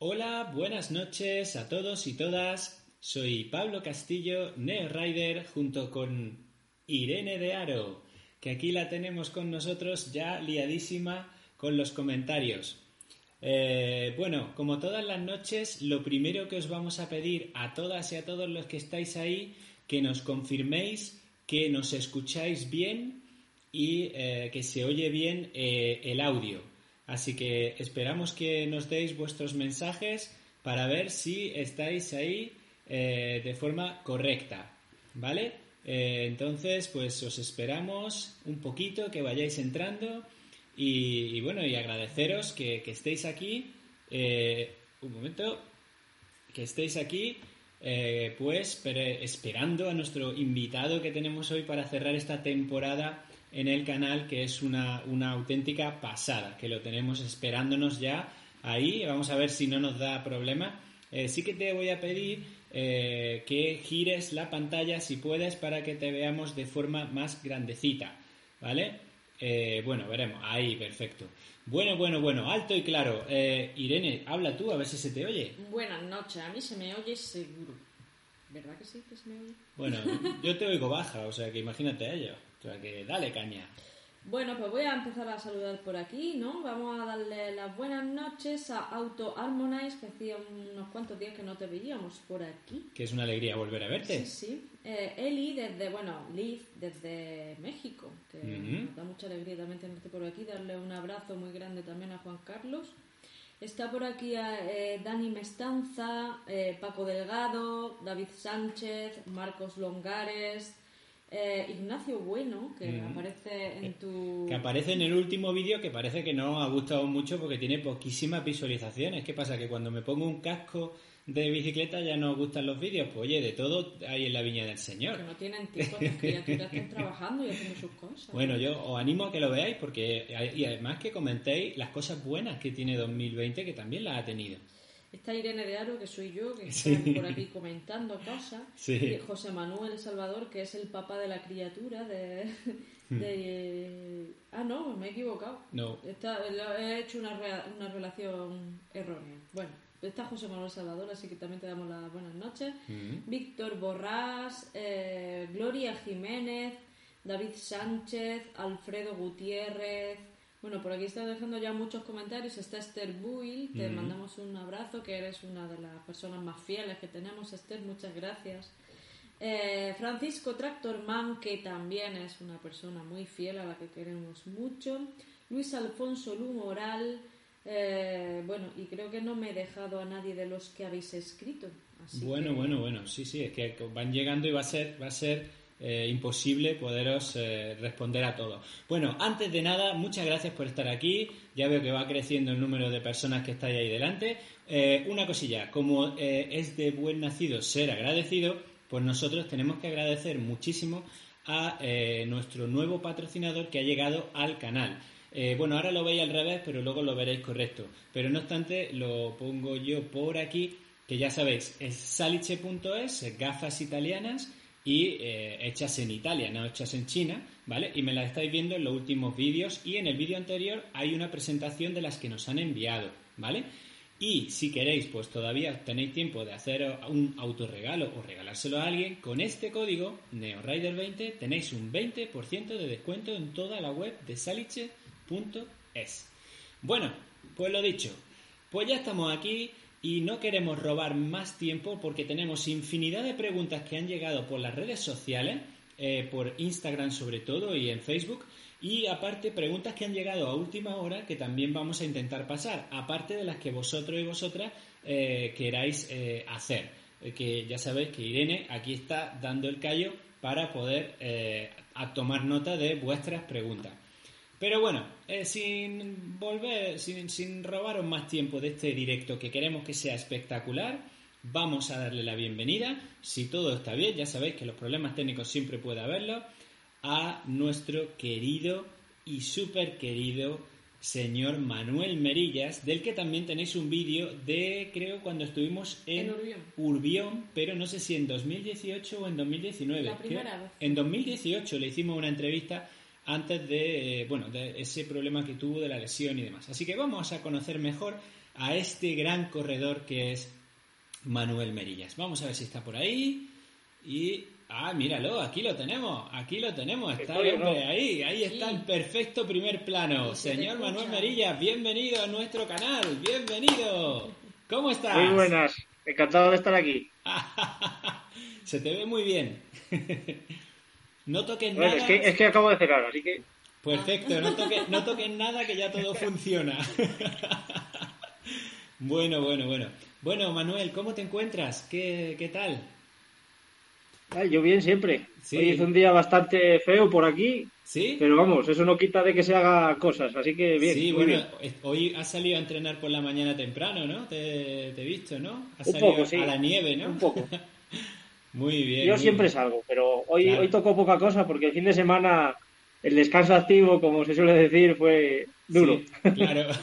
Hola, buenas noches a todos y todas. Soy Pablo Castillo, Neo Rider, junto con Irene de Aro, que aquí la tenemos con nosotros ya liadísima con los comentarios. Eh, bueno, como todas las noches, lo primero que os vamos a pedir a todas y a todos los que estáis ahí, que nos confirméis que nos escucháis bien y eh, que se oye bien eh, el audio. Así que esperamos que nos deis vuestros mensajes para ver si estáis ahí eh, de forma correcta, ¿vale? Eh, entonces, pues os esperamos un poquito, que vayáis entrando y, bueno, y agradeceros que, estéis aquí. Eh, un momento, que estéis aquí, pues esperando a nuestro invitado que tenemos hoy para cerrar esta temporada en el canal, que es una, auténtica pasada, que lo tenemos esperándonos ya ahí. Vamos a ver si no nos da problema. Eh, sí que te voy a pedir eh, que gires la pantalla si puedes para que te veamos de forma más grandecita, ¿vale? Eh, bueno, veremos. Ahí, perfecto. Bueno, bueno, bueno, alto y claro. Irene, habla tú, a ver si se te oye. Buenas noches, a mí se me oye seguro. ¿Verdad que sí que se me oye? Bueno, yo te oigo baja, o sea que imagínate a ello. O sea que dale caña. Bueno, pues voy a empezar a saludar por aquí, ¿no? Vamos a darle las buenas noches a Auto Harmonize, que hacía unos cuantos días que no te veíamos por aquí. Que es una alegría volver a verte. Sí, sí. Eh, Eli desde, bueno, Liz desde México, que nos da mucha alegría también tenerte por aquí. Darle un abrazo muy grande también a Juan Carlos. Está por aquí eh, Dani Mestanza, eh, Paco Delgado, David Sánchez, Marcos Longares, eh, Ignacio Bueno, que mm. aparece en tu... Que aparece en el último vídeo que parece que no ha gustado mucho porque tiene poquísimas visualizaciones. ¿Qué pasa? Que cuando me pongo un casco de bicicleta ya no gustan los vídeos. Pues oye, de todo hay en la viña del Señor. Que no tienen tiempo, las criaturas están trabajando y haciendo sus cosas. Bueno, yo os animo a que lo veáis porque y además que comentéis las cosas buenas que tiene 2020 que también las ha tenido. Está Irene de Aro, que soy yo, que está por aquí comentando cosas. Y José Manuel Salvador, que es el papá de la criatura de... Hmm. ah, no, me he equivocado. No. he hecho una, una relación errónea. Bueno, está José Manuel Salvador, así que también te damos las buenas noches. Hmm. Víctor Borrás, eh, Gloria Jiménez, David Sánchez, Alfredo Gutiérrez, bueno, por aquí está dejando ya muchos comentarios. Está Esther Buil, te mandamos un abrazo, que eres una de las personas más fieles que tenemos, Esther, muchas gracias. Eh, Francisco Tractorman, que también es una persona muy fiel a la que queremos mucho. Luis Alfonso Lumoral, eh, bueno, y creo que no me he dejado a nadie de los que habéis escrito. bueno, bueno, bueno, sí, sí, es que van llegando y va a ser, va a ser eh, imposible poderos eh, responder a todo. Bueno, antes de nada, muchas gracias por estar aquí. Ya veo que va creciendo el número de personas que estáis ahí delante. Eh, una cosilla, como es de buen nacido ser agradecido, pues nosotros tenemos que agradecer muchísimo a nuestro nuevo patrocinador que ha llegado al canal. bueno, ahora lo veis al revés, pero luego lo veréis correcto. Pero no obstante, lo pongo yo por aquí, que ya sabéis, es saliche.es, gafas italianas y eh, hechas en Italia, no hechas en China, ¿vale? Y me las estáis viendo en los últimos vídeos y en el vídeo anterior hay una presentación de las que nos han enviado, ¿vale? Y si queréis, pues todavía tenéis tiempo de hacer un autorregalo o regalárselo a alguien, con este código NeoRider20 tenéis un 20% de descuento en toda la web de saliche.es. Bueno, pues lo dicho, pues ya estamos aquí y no queremos robar más tiempo porque tenemos infinidad de preguntas que han llegado por las redes sociales, eh, por Instagram sobre todo y en Facebook, y aparte preguntas que han llegado a última hora que también vamos a intentar pasar, aparte de las que vosotros y vosotras eh, queráis eh, hacer. que ya sabéis que Irene aquí está dando el callo para poder tomar nota de vuestras preguntas. Pero bueno, eh, sin volver, sin, sin robaros más tiempo de este directo que queremos que sea espectacular, vamos a darle la bienvenida, si todo está bien, ya sabéis que los problemas técnicos siempre puede haberlos, a nuestro querido y súper querido señor Manuel Merillas, del que también tenéis un vídeo de, creo, cuando estuvimos en, Urbión. pero no sé si en 2018 o en 2019. La primera vez. En 2018 le hicimos una entrevista antes de, bueno, de ese problema que tuvo de la lesión y demás. Así que vamos a conocer mejor a este gran corredor que es Manuel Merillas. Vamos a ver si está por ahí y Ah, míralo, aquí lo tenemos, aquí lo tenemos, está el hombre ahí, ahí está el perfecto primer plano. Señor Manuel Merilla, bienvenido a nuestro canal, bienvenido. ¿Cómo estás? Muy buenas, encantado de estar aquí. Se te ve muy bien. no toques nada. Es que, es que acabo de cerrar, así que... Perfecto, no toques, no toques nada que ya todo funciona. bueno, bueno, bueno. Bueno, Manuel, ¿cómo te encuentras? ¿Qué, qué tal? yo bien siempre. Hoy es un día bastante feo por aquí. Sí. Pero vamos, eso no quita de que se haga cosas, así que bien. Sí, bueno, hoy has salido a entrenar por la mañana temprano, ¿no? Te, he visto, ¿no? Has salido a la nieve, ¿no? Un poco. muy bien. Yo siempre salgo, pero hoy, hoy tocó poca cosa porque el fin de semana el descanso activo, como se suele decir, fue duro. claro.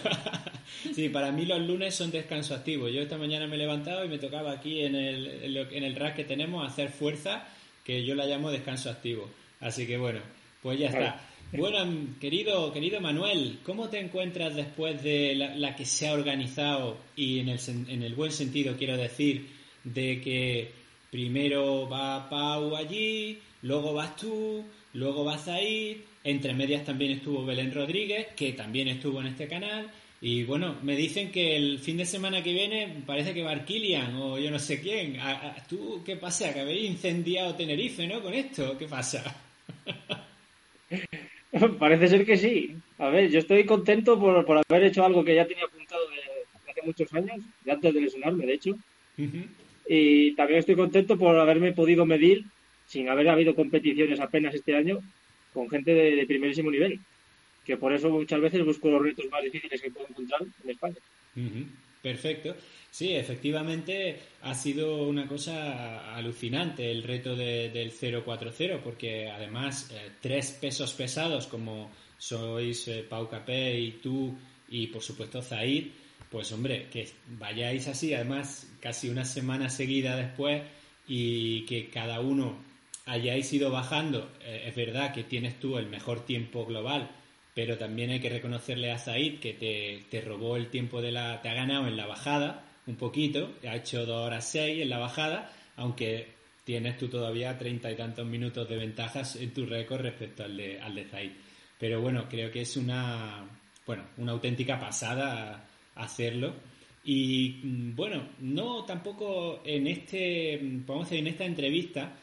Sí, para mí los lunes son descanso activo. Yo esta mañana me he levantado y me tocaba aquí en el, en el rack que tenemos hacer fuerza, que yo la llamo descanso activo. Así que bueno, pues ya está. Bueno, querido, querido Manuel, ¿cómo te encuentras después de la, que se ha organizado y en el, en el buen sentido quiero decir de que primero va Pau allí, luego vas tú, luego vas a ir, entre medias también estuvo Belén Rodríguez, que también estuvo en este canal, y bueno, me dicen que el fin de semana que viene parece que va Arquilian o yo no sé quién. ¿Tú qué pasa? Que habéis incendiado Tenerife, ¿no? Con esto, ¿qué pasa? Parece ser que sí. A ver, yo estoy contento por, por haber hecho algo que ya tenía apuntado de, hace muchos años, de antes de lesionarme, de hecho. Y también estoy contento por haberme podido medir, sin haber habido competiciones apenas este año, con gente de primerísimo nivel que por eso muchas veces busco los retos más difíciles que puedo encontrar en España. Perfecto. Sí, efectivamente ha sido una cosa alucinante el reto del 040, porque además eh, tres pesos pesados como sois eh, Pau Capé y tú y por supuesto Zaid, pues hombre, que vayáis así, además casi una semana seguida después y que cada uno hayáis ido bajando, eh, es verdad que tienes tú el mejor tiempo global, pero también hay que reconocerle a Zaid que te, te, robó el tiempo de la... te ha ganado en la bajada un poquito, ha hecho dos horas seis en la bajada, aunque tienes tú todavía treinta y tantos minutos de ventajas en tu récord respecto al de, al de Zaid. Pero bueno, creo que es una, bueno, una auténtica pasada hacerlo. Y mm, bueno, no tampoco en este, vamos a en esta entrevista,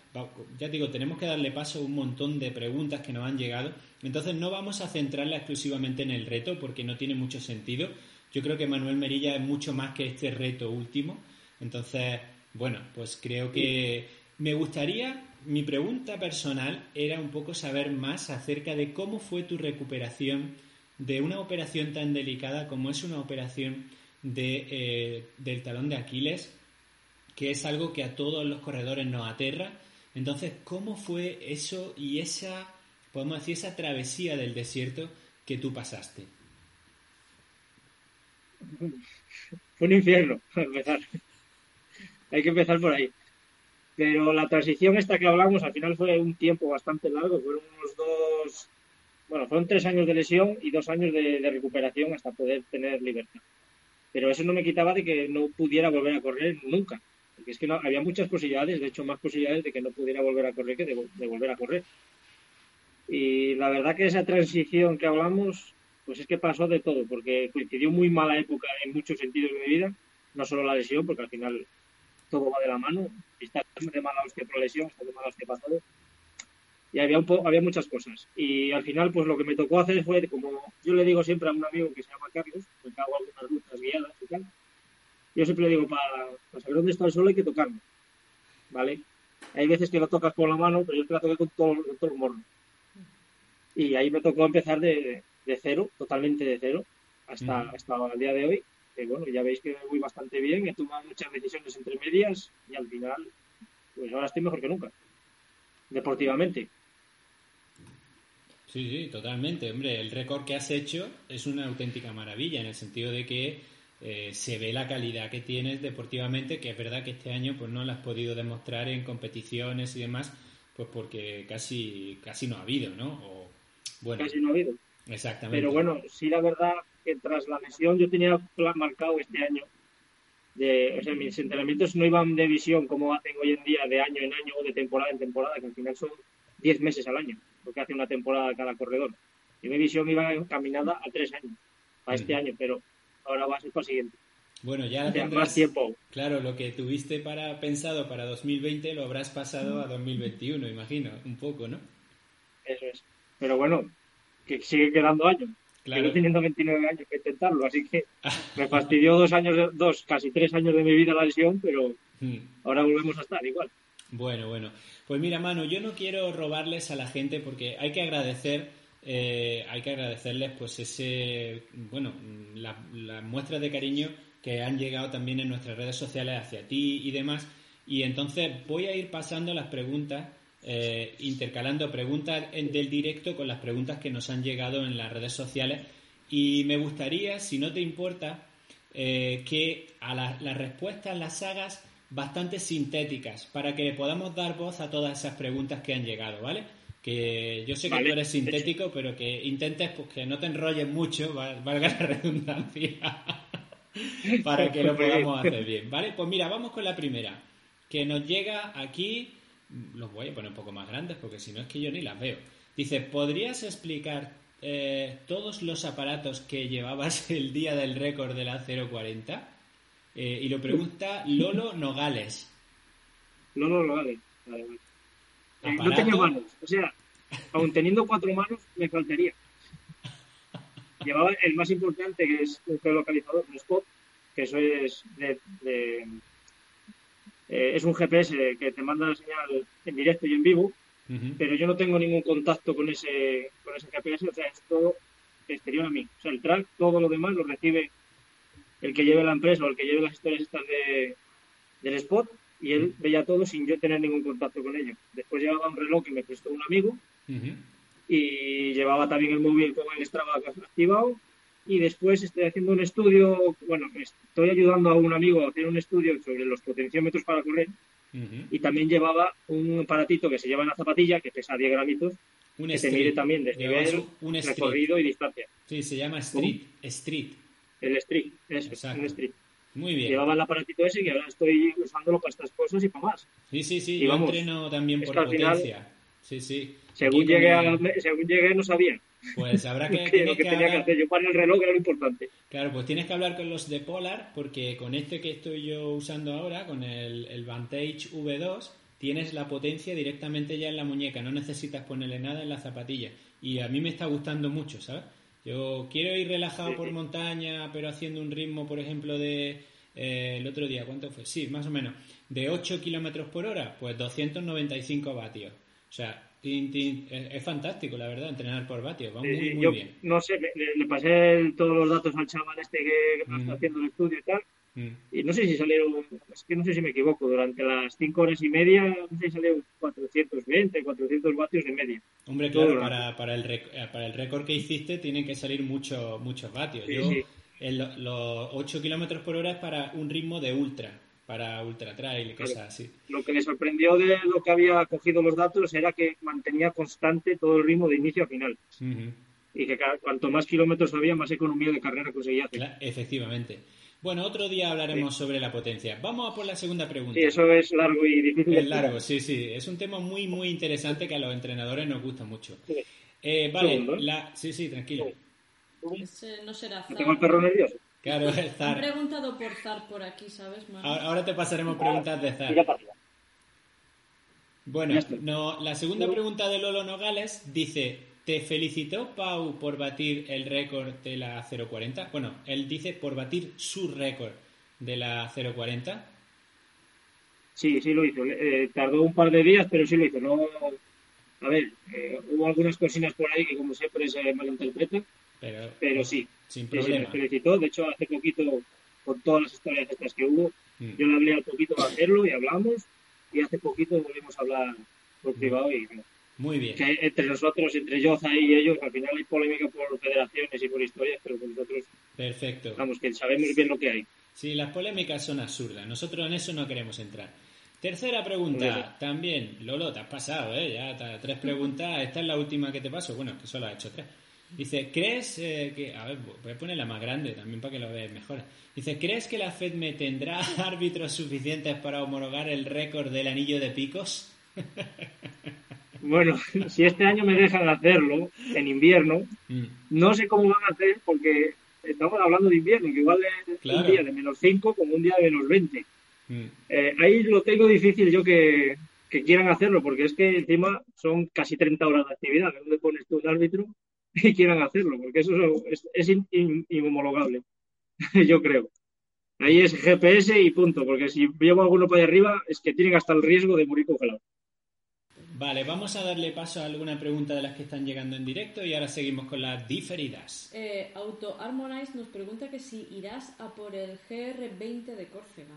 ya digo, tenemos que darle paso a un montón de preguntas que nos han llegado entonces no vamos a centrarla exclusivamente en el reto porque no tiene mucho sentido. Yo creo que Manuel Merilla es mucho más que este reto último. Entonces, bueno, pues creo que me gustaría, mi pregunta personal era un poco saber más acerca de cómo fue tu recuperación de una operación tan delicada como es una operación de, eh, del talón de Aquiles, que es algo que a todos los corredores nos aterra. Entonces, ¿cómo fue eso y esa podemos decir, esa travesía del desierto que tú pasaste? Fue un infierno, empezar. Hay que empezar por ahí. Pero la transición esta que hablamos al final fue un tiempo bastante largo, fueron unos dos, bueno, fueron tres años de lesión y dos años de, recuperación hasta poder tener libertad. Pero eso no me quitaba de que no pudiera volver a correr nunca. Porque es que no, había muchas posibilidades, de hecho más posibilidades de que no pudiera volver a correr que de volver a correr. Y la verdad que esa transición que hablamos, pues es que pasó de todo, porque coincidió muy mala época en muchos sentidos de mi vida, no solo la lesión, porque al final todo va de la mano, está de mala hostia por lesión, está de mala hostia para todo. Y había, un había muchas cosas. Y al final, pues lo que me tocó hacer fue, como yo le digo siempre a un amigo que se llama Carlos, que hago algunas rutas guiadas y tal, yo siempre le digo, para, saber dónde está el sol hay que tocarlo, ¿vale? Hay veces que lo tocas con la mano, pero yo te la toqué con todo, con todo el morro. Y ahí me tocó empezar de, cero, totalmente de cero, hasta, hasta el día de hoy. Que bueno, ya veis que voy bastante bien, he tomado muchas decisiones entre medias y al final, pues ahora estoy mejor que nunca, deportivamente. Sí, sí, totalmente. Hombre, el récord que has hecho es una auténtica maravilla en el sentido de que eh, se ve la calidad que tienes deportivamente, que es verdad que este año pues no la has podido demostrar en competiciones y demás, pues porque casi casi no ha habido, ¿no? O, bueno, casi no ha habido. Exactamente. Pero bueno, sí la verdad que tras la lesión yo tenía plan marcado este año. De, o sea, mis entrenamientos no iban de visión como hacen hoy en día, de año en año o de temporada en temporada, que al final son 10 meses al año, lo que hace una temporada cada corredor. Y mi visión iba encaminada a tres años, a este año, pero ahora va a ser para el siguiente. Bueno, ya tendrás, más tiempo. Claro, lo que tuviste para pensado para 2020 lo habrás pasado a 2021, imagino, un poco, ¿no? Eso es. Pero bueno, que sigue quedando años. Claro. Sigo teniendo 29 años que intentarlo, así que me fastidió dos años, dos, casi tres años de mi vida la lesión, pero ahora volvemos a estar igual. Bueno, bueno. Pues mira, Manu, yo no quiero robarles a la gente porque hay que agradecer eh, hay que agradecerles pues ese bueno las la muestras de cariño que han llegado también en nuestras redes sociales hacia ti y demás y entonces voy a ir pasando las preguntas eh, intercalando preguntas del directo con las preguntas que nos han llegado en las redes sociales y me gustaría si no te importa eh, que a las respuestas las hagas bastante sintéticas para que podamos dar voz a todas esas preguntas que han llegado, ¿vale? que yo sé que tú eres sintético, pero que intentes pues, que no te enrolles mucho, valga la redundancia, para que lo podamos hacer bien, ¿vale? Pues mira, vamos con la primera, que nos llega aquí, los voy a poner un poco más grandes porque si no es que yo ni las veo. Dice, ¿podrías explicar eh, todos los aparatos que llevabas el día del récord de la 040? Eh, y lo pregunta Lolo Nogales. Lolo Nogales, vale, eh, no tenía manos. O sea, aun teniendo cuatro manos, me faltaría. Llevaba el más importante, que es un geolocalizador, un spot, que eso es de, eh, es un GPS que te manda la señal en directo y en vivo, pero yo no tengo ningún contacto con ese, con ese GPS, o sea, es todo exterior a mí. O sea, el track, todo lo demás lo recibe el que lleve la empresa o el que lleve las historias estas de, del spot y él veía todo sin yo tener ningún contacto con ellos. Después llevaba un reloj que me prestó un amigo y llevaba también el móvil con el Strava activado y después estoy haciendo un estudio, bueno, estoy ayudando a un amigo a hacer un estudio sobre los potenciómetros para correr y también llevaba un aparatito que se lleva en la zapatilla que pesa 10 gramitos un que se mide también desde nivel, un recorrido y distancia. Sí, se llama Street. Street. El Street, eso, es un Street. Muy bien. Llevaba el aparatito ese y ahora estoy usándolo para estas cosas y para más. Sí, sí, sí. yo entreno también por potencia. sí, sí. Según llegué, a, según llegué no sabía. Pues habrá que... que lo que, tenía que hacer yo para el reloj era lo importante. Claro, pues tienes que hablar con los de Polar porque con este que estoy yo usando ahora, con el, el Vantage V2, tienes la potencia directamente ya en la muñeca, no necesitas ponerle nada en la zapatilla. Y a mí me está gustando mucho, ¿sabes? Yo quiero ir relajado por montaña, pero haciendo un ritmo, por ejemplo, de eh, el otro día, ¿cuánto fue? Sí, más o menos. De 8 kilómetros por hora, pues 295 vatios. O sea, es, fantástico, la verdad, entrenar por vatios. Va muy, muy bien. No sé, le, pasé todos los datos al chaval este que está mm. haciendo el estudio y tal. Mm. Y no sé si salieron, es que no sé si me equivoco, durante las 5 horas y media, no sé si salieron 420, 400 vatios de media. Hombre, claro, para, para, el, eh, para el récord que hiciste tienen que salir mucho, muchos vatios. Yo, los 8 kilómetros por hora es para un ritmo de ultra, para ultra trail y cosas así. Lo que me sorprendió de lo que había cogido los datos era que mantenía constante todo el ritmo de inicio a final. Y que cuanto más kilómetros había, más economía de carrera conseguía hacer. efectivamente. Bueno, otro día hablaremos sobre la potencia. Vamos a por la segunda pregunta. Sí, eso es largo y difícil. Es largo, sí, sí. Es un tema muy, muy interesante que a los entrenadores nos gusta mucho. Eh, vale, la... sí, sí, tranquilo. no será Zar. Tengo el perro nervioso. Claro, es Zar. Han preguntado por Zar por aquí, ¿sabes? Ahora, te pasaremos preguntas de Zar. Bueno, no, la segunda pregunta de Lolo Nogales dice, ¿Te felicitó Pau por batir el récord de la 040? Bueno, él dice por batir su récord de la 040. Sí, sí lo hizo. Eh, tardó un par de días, pero sí lo hizo. No, a ver, eh, hubo algunas cocinas por ahí que como siempre se malinterpretan. pero, sí, sin problema. me felicitó. De hecho, hace poquito, con todas las historias estas que hubo, mm. yo le hablé al poquito de hacerlo y hablamos. Y hace poquito volvimos a hablar por privado y muy bien. Que entre nosotros, entre Yoza y ellos, al final hay polémica por federaciones y por historias, pero con nosotros. Perfecto. Vamos, que sabemos bien lo que hay. Sí, las polémicas son absurdas. Nosotros en eso no queremos entrar. Tercera pregunta, también, Lolo, te has pasado, ¿eh? Ya, tres preguntas. Esta es la última que te paso. Bueno, que solo has hecho tres. Dice, ¿crees eh, que... A ver, voy a poner la más grande también para que lo veas mejor. Dice, ¿crees que la FED me tendrá árbitros suficientes para homologar el récord del anillo de picos? Bueno, si este año me dejan hacerlo en invierno, mm. no sé cómo van a hacer porque estamos hablando de invierno, que igual es un día de menos 5 como un día de menos 20. Mm. Eh, ahí lo tengo difícil yo que, quieran hacerlo, porque es que encima son casi 30 horas de actividad, donde pones tú el árbitro y quieran hacerlo, porque eso es, es inhomologable, yo creo. Ahí es GPS y punto, porque si llevo alguno para allá arriba es que tienen hasta el riesgo de morir congelado. Vale, vamos a darle paso a alguna pregunta de las que están llegando en directo y ahora seguimos con las diferidas. Eh, Auto Harmonize nos pregunta que si irás a por el GR20 de Córcega.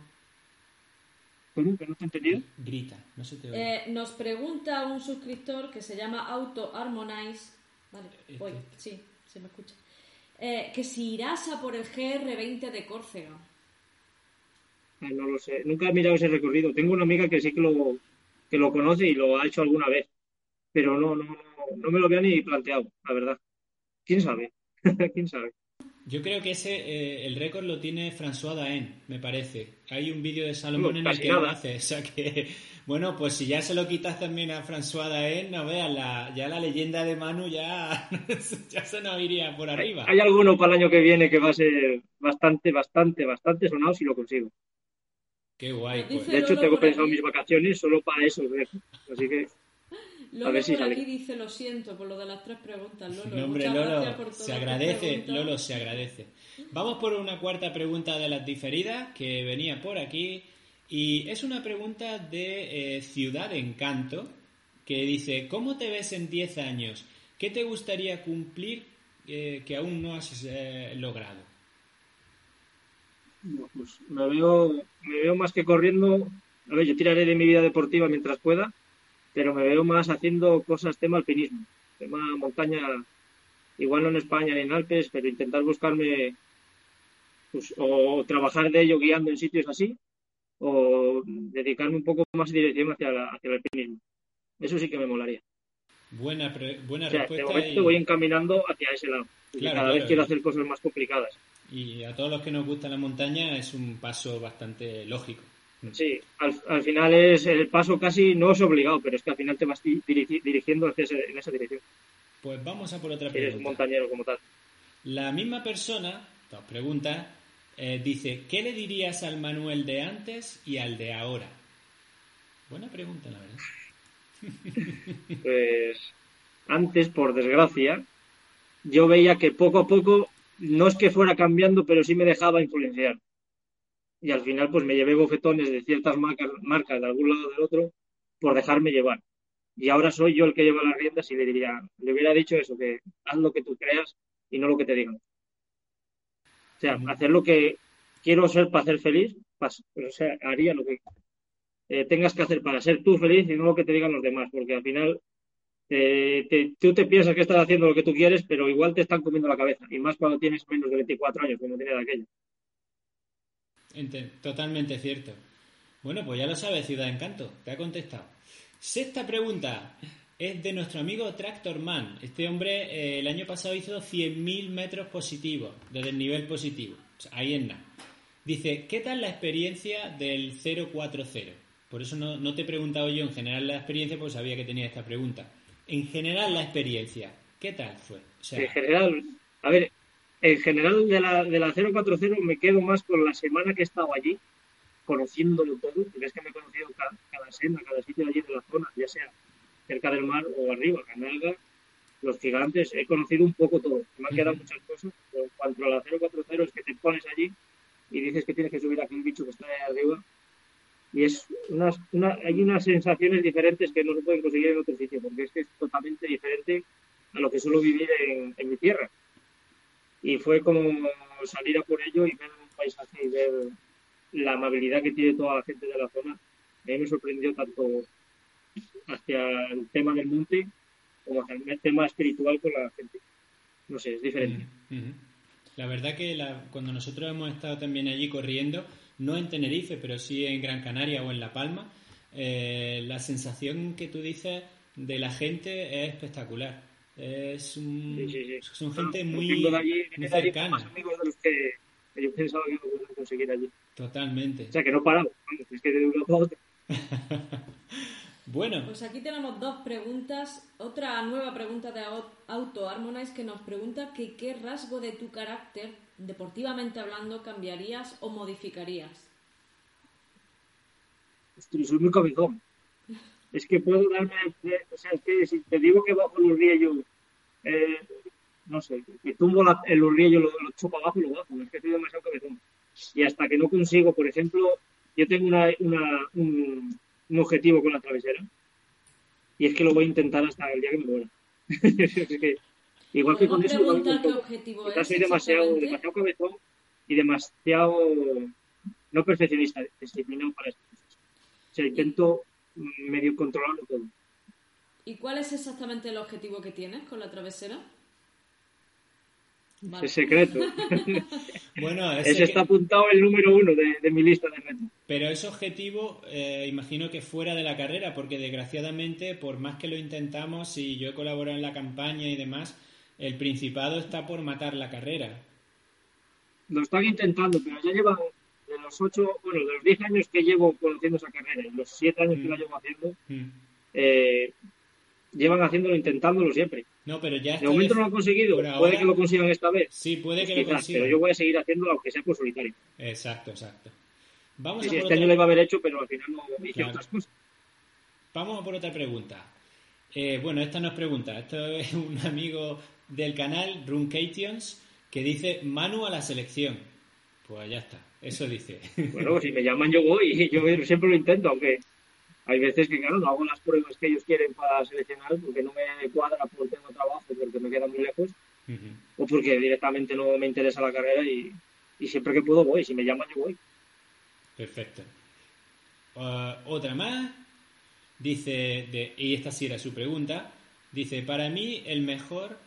¿Cómo? ¿Que no te entendido? Grita, no se te oye. Eh, nos pregunta un suscriptor que se llama Auto Harmonize. Vale, voy, sí, se me escucha. Eh, que si irás a por el GR20 de Córcega. no lo sé, nunca he mirado ese recorrido. Tengo una amiga que sí que lo, que lo conoce y lo ha hecho alguna vez. Pero no, no, no, me lo había ni planteado, la verdad. ¿Quién sabe? ¿Quién sabe? Yo creo que ese eh, el récord lo tiene François Daen, me parece. Hay un vídeo de Salomón en el que lo hace. O sea que, bueno, pues si ya se lo quitas también a François Daen, no veas, la, ya la leyenda de Manu ya, ya se nos iría por arriba. Hay, hay alguno para el año que viene que va a ser bastante, bastante, bastante sonado si lo consigo. Qué guay. Pues. De hecho, tengo pensado mis vacaciones solo para eso. Así que. Lolo a ver si por aquí dice lo siento por lo de las tres preguntas, Lolo. No, hombre, Lolo, se agradece, Lolo, se agradece. Vamos por una cuarta pregunta de las diferidas que venía por aquí y es una pregunta de eh, Ciudad Encanto que dice, ¿cómo te ves en 10 años? ¿Qué te gustaría cumplir eh, que aún no has eh, logrado? Pues me veo, me veo más que corriendo. A ver, yo tiraré de mi vida deportiva mientras pueda, pero me veo más haciendo cosas tema alpinismo, tema montaña, igual no en España ni en Alpes, pero intentar buscarme pues, o trabajar de ello guiando en sitios así, o dedicarme un poco más de dirección hacia, hacia el alpinismo. Eso sí que me molaría. Buena, buena respuesta. De momento voy encaminando hacia ese lado. cada vez quiero hacer cosas más complicadas. Y a todos los que nos gusta la montaña es un paso bastante lógico. Sí, al, final es el paso casi no es obligado, pero es que al final te vas dirigiendo hacia en esa dirección. Pues vamos a por otra pregunta. Eres montañero como tal. La misma persona, nos pregunta, eh, dice, ¿qué le dirías al Manuel de antes y al de ahora? Buena pregunta, la verdad. Pues antes, por desgracia, yo veía que poco a poco no es que fuera cambiando, pero sí me dejaba influenciar. Y al final, pues me llevé bofetones de ciertas marcas, marcas de algún lado del otro por dejarme llevar. Y ahora soy yo el que lleva las riendas y le diría, le hubiera dicho eso, que haz lo que tú creas y no lo que te digan. O sea, hacer lo que quiero ser para ser feliz, o sea, haría lo que eh, tengas que hacer para ser tú feliz y no lo que te digan los demás, porque al final te, tú te piensas que estás haciendo lo que tú quieres, pero igual te están comiendo la cabeza, y más cuando tienes menos de 24 años, como tiene de aquello. Totalmente cierto. Bueno, pues ya lo sabes, Ciudad Encanto, te ha contestado. Sexta pregunta es de nuestro amigo Tractor Man. Este hombre eh, el año pasado hizo 100.000 metros positivos, desde el nivel positivo. ahí en nada. Dice, ¿qué tal la experiencia del 040? Por eso no, no, te he preguntado yo en general la experiencia, pues sabía que tenía esta pregunta. En general la experiencia, ¿qué tal fue? en general, a ver, en general de la, de la 040 me quedo más con la semana que he estado allí, conociéndolo todo, porque es que me he conocido cada, cada senda, cada sitio allí de la zona, ya sea cerca del mar o arriba, Canalga, los gigantes, he conocido un poco todo, me han quedado muchas cosas, pero en cuanto a la 040 es que te pones allí y dices que tienes que subir a aquel bicho que está ahí arriba y es unas, una, hay unas sensaciones diferentes que no se pueden conseguir en otro sitio, porque es que es totalmente diferente a lo que suelo vivir en, mi tierra. y fue como salir a por ello y ver un paisaje y ver la amabilidad que tiene toda la gente de la zona. A mí me sorprendió tanto hacia el tema del monte como hacia el tema espiritual con la gente. No sé, es diferente. La verdad que cuando nosotros hemos estado también allí corriendo, no en Tenerife, pero sí en Gran Canaria o en La Palma, eh, la sensación que tú dices de la gente es espectacular. Es un, son gente muy, muy cercana. amigos de los que, yo pensaba que no podían conseguir allí. Totalmente. O sea, que no paramos. Es que de una a bueno. Pues aquí tenemos dos preguntas. Otra nueva pregunta de Auto Harmonize que nos pregunta que qué rasgo de tu carácter, deportivamente hablando, cambiarías o modificarías. Estoy, soy muy cabezón. Es que puedo darme, o sea, es que si te digo que bajo el urriello, eh, no sé, que tumbo el urriello, lo, lo chupo abajo y lo bajo. Es que soy demasiado cabezón. Y hasta que no consigo, por ejemplo, yo tengo una, una un, un objetivo con la travesera y es que lo voy a intentar hasta el día que me muera. igual que con eso, qué objetivo es, soy demasiado, demasiado cabezón y demasiado no perfeccionista, disciplinado para estas cosas. O sea, intento medio controlarlo todo. ¿Y cuál es exactamente el objetivo que tienes con la travesera? Es secreto. bueno, ese, está apuntado el número uno de, mi lista de retos. Pero ese objetivo, eh, imagino que fuera de la carrera, porque desgraciadamente, por más que lo intentamos, y yo he colaborado en la campaña y demás, el Principado está por matar la carrera. Lo están intentando, pero ya llevan de los ocho, bueno, de los diez años que llevo conociendo esa carrera y los siete años que la mm. llevo haciendo, mm. eh, llevan haciéndolo, intentándolo siempre. No, pero ya de momento no lo han conseguido. puede que lo consigan esta vez. Sí, puede que lo consigan. Pero yo voy a seguir haciéndolo aunque sea por solitario. Exacto, exacto. Vamos a por este año lo iba a haber hecho, pero al final no hice otras cosas. Vamos a por otra pregunta. Eh, bueno, esta no es pregunta. Esto es un amigo del canal, Runcations, que dice Manu a la selección. Pues ya está, eso dice. Bueno, si me llaman yo voy, yo siempre lo intento, aunque hay veces que, claro, no hago las pruebas que ellos quieren para seleccionar porque no me cuadra porque tengo trabajo, porque me queda muy lejos, o porque directamente no me interesa la carrera y, siempre que puedo voy. Si me llaman, yo voy. Perfecto. Uh, otra más. Dice, de, y esta sí era su pregunta, dice, para mí el mejor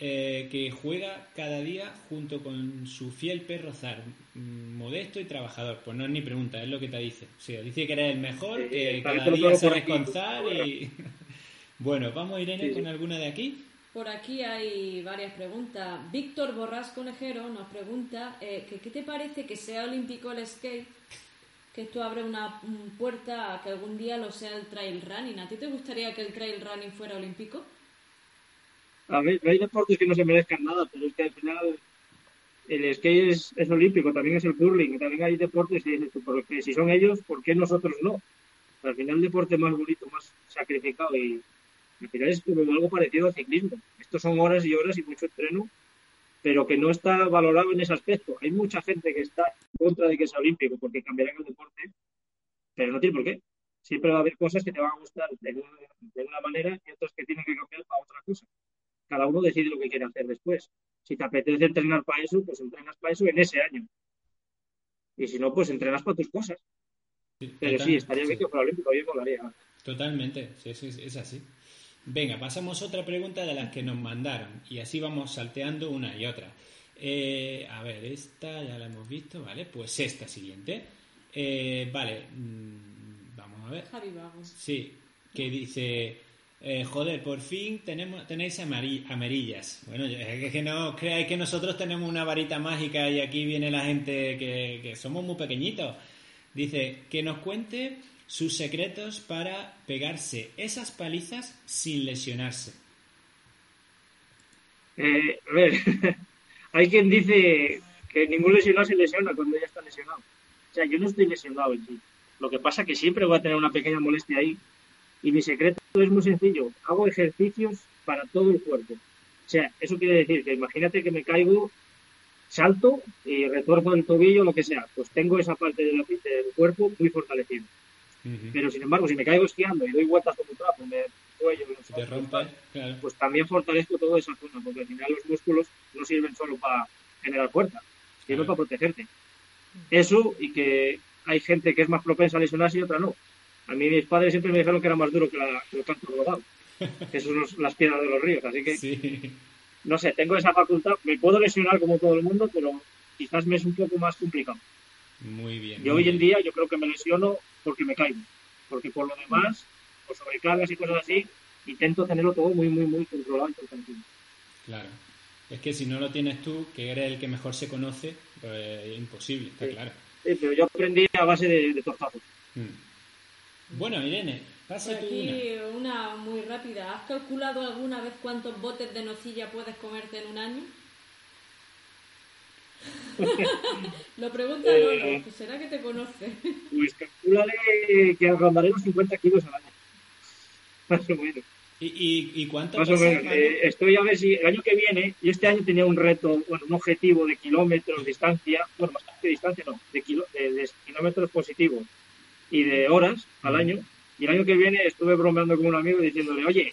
eh, que juega cada día junto con su fiel perro Zar, mm, modesto y trabajador. Pues no es ni pregunta, es lo que te dice. O sea, dice que eres el mejor, que cada día sabes con Zar y... bueno, vamos Irene con alguna de aquí. Por aquí hay varias preguntas. Víctor Borrás Conejero nos pregunta eh, que, ¿qué te parece que sea olímpico el skate? Que esto abre una puerta a que algún día lo sea el trail running. ¿A ti te gustaría que el trail running fuera olímpico? A ver, no hay deportes que no se merezcan nada, pero es que al final el skate es, olímpico, también es el curling, también hay deportes que porque si son ellos, ¿por qué nosotros no? Al final el deporte más bonito, más sacrificado y al final es como algo parecido al ciclismo. Estos son horas y horas y mucho entreno, pero que no está valorado en ese aspecto. Hay mucha gente que está en contra de que sea olímpico porque cambiarán el deporte, pero no tiene por qué. Siempre va a haber cosas que te van a gustar de una manera y otras que tienen que cambiar para otra cosa cada uno decide lo que quiere hacer después. Si te apetece entrenar para eso, pues entrenas para eso en ese año. Y si no, pues entrenas para tus cosas. Pero sí, estaría bien que fuera olímpico, yo molaría. Totalmente, sí, sí, es así. Venga, pasamos a otra pregunta de las que nos mandaron y así vamos salteando una y otra. Eh, a ver, esta ya la hemos visto, ¿vale? Pues esta siguiente. Eh, vale, mm, vamos a ver. Javi Sí, que dice, eh, joder, por fin tenemos, tenéis amarillas. Bueno, es que no creáis que nosotros tenemos una varita mágica y aquí viene la gente que, somos muy pequeñitos. Dice que nos cuente sus secretos para pegarse esas palizas sin lesionarse. Eh, a ver, hay quien dice que ningún lesionado se lesiona cuando ya está lesionado. O sea, yo no estoy lesionado en. Lo que pasa es que siempre voy a tener una pequeña molestia ahí y mi secreto es muy sencillo. Hago ejercicios para todo el cuerpo. O sea, eso quiere decir que imagínate que me caigo, salto y retorno el tobillo, lo que sea. Pues tengo esa parte del cuerpo muy fortalecida. Pero sin embargo, si me caigo esquiando y doy vueltas como trapo, me cuello, te rompe, pues también fortalezco toda esa zona, porque al final los músculos no sirven solo para generar fuerza, sirven para protegerte. Eso y que hay gente que es más propensa a lesionarse y otra no. A mí mis padres siempre me dijeron que era más duro que, la, que los campos rodados, que son las piedras de los ríos, así que no sé, tengo esa facultad, me puedo lesionar como todo el mundo, pero quizás me es un poco más complicado. Muy bien. Y hoy en día yo creo que me lesiono porque me caigo, porque por lo demás, por sobrecargas y cosas así, intento tenerlo todo muy, muy, muy controlado y tranquilo. Claro. Es que si no lo tienes tú, que eres el que mejor se conoce, pues es imposible, está claro. Sí, pero yo aprendí a base de, de tortazos. Mm. Bueno, Irene, pasa tú aquí una. muy rápida. ¿Has calculado alguna vez cuántos botes de nocilla puedes comerte en un año? Lo pregunta eh, Lolo, ¿será que te conoce? Pues calculale que rondaré los 50 kilos al año. Más o menos. ¿Y, y, cuánto Más o menos. Eh, estoy a ver si el año que viene, y este año tenía un reto, bueno, un objetivo de kilómetros, distancia, bueno, bastante distancia no, de, de, kilómetros positivos y de horas al año. Y el año que viene estuve bromeando con un amigo diciéndole, oye,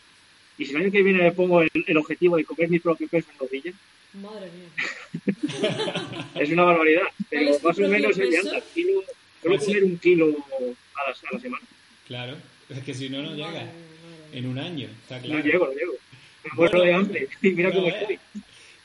¿y si el año que viene le pongo el, objetivo de comer mi propio peso en nocilla? Madre mía. es una barbaridad, pero más o menos anda. Kilo, solo comer un kilo a la, a la semana. Claro, es que si no, no llega en un año, está claro. No llego, no llego. Me bueno, de hambre y mira cómo estoy.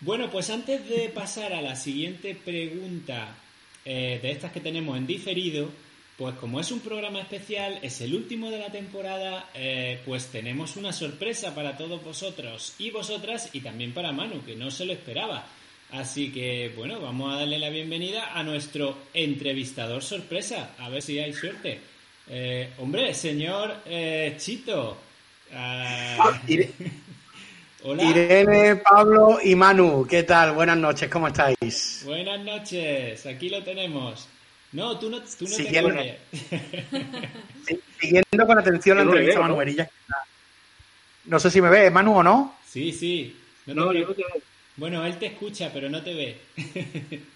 Bueno, pues antes de pasar a la siguiente pregunta eh, de estas que tenemos en diferido, pues como es un programa especial, es el último de la temporada, eh, pues tenemos una sorpresa para todos vosotros y vosotras y también para Manu, que no se lo esperaba. Así que, bueno, vamos a darle la bienvenida a nuestro entrevistador sorpresa, a ver si hay suerte. Eh, hombre, señor Chito, Ah. Irene, Pablo y Manu, ¿qué tal? Buenas noches, ¿cómo estáis? Buenas noches, aquí lo tenemos. No, tú no, tú no siguiendo, te Siguiendo con atención la entrevista a Manu Merilla. No sé si me ve, Manu, o no. Sí, sí. No, yo no te veo. Bueno, él te escucha, pero no te ve.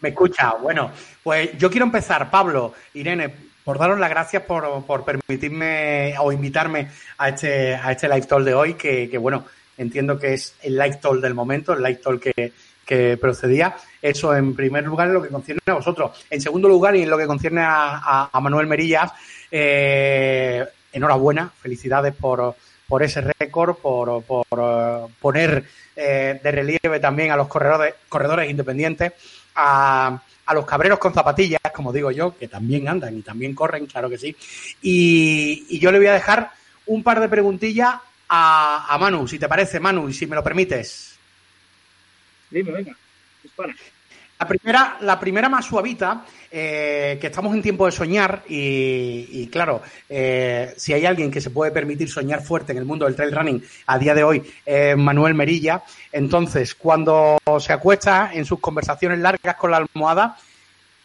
me escucha. Bueno, pues yo quiero empezar, Pablo, Irene, por daros las gracias por, por, permitirme o invitarme a este, a este live talk de hoy, que, que, bueno, entiendo que es el live talk del momento, el live talk que, que procedía. Eso en primer lugar en lo que concierne a vosotros. En segundo lugar, y en lo que concierne a, a, Manuel Merillas, eh, enhorabuena, felicidades por, por ese récord, por, por uh, poner eh, de relieve también a los corredores, corredores independientes, a, a los cabreros con zapatillas, como digo yo, que también andan y también corren, claro que sí. Y, yo le voy a dejar un par de preguntillas a, Manu, si te parece, Manu, y si me lo permites. Dime, venga, dispara. La primera, la primera más suavita, eh, que estamos en tiempo de soñar y, claro, eh, si hay alguien que se puede permitir soñar fuerte en el mundo del trail running a día de hoy, Manuel Merilla. Entonces, cuando se acuesta en sus conversaciones largas con la almohada,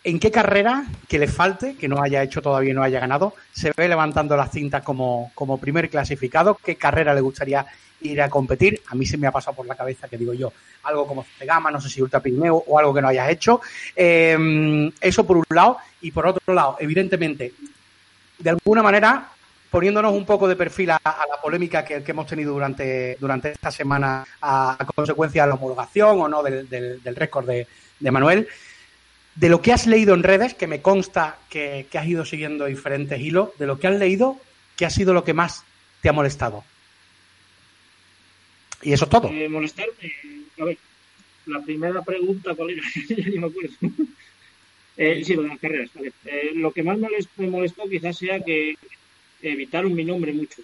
¿en qué carrera que le falte, que no haya hecho todavía, no haya ganado, se ve levantando las cintas como primer clasificado? ¿Qué carrera le gustaría ir a competir. A mí se me ha pasado por la cabeza, que digo yo, algo como Cegama, no sé si Ultra Pirineo o algo que no hayas hecho. Eh, eso por un lado. Y por otro lado, evidentemente, de alguna manera, poniéndonos un poco de perfil a, la polémica que, hemos tenido durante, durante esta semana a, consecuencia de la homologación o no del, del, récord de, de, Manuel, de lo que has leído en redes, que me consta que, que has ido siguiendo diferentes hilos, de lo que has leído, ¿qué ha sido lo que más te ha molestado? Y eso es todo. Eh, molestarme. A ver, la primera pregunta, ¿cuál era? ya ni me acuerdo. eh, sí, lo de las carreras. Eh, lo que más me molestó quizás sea que evitaron mi nombre mucho.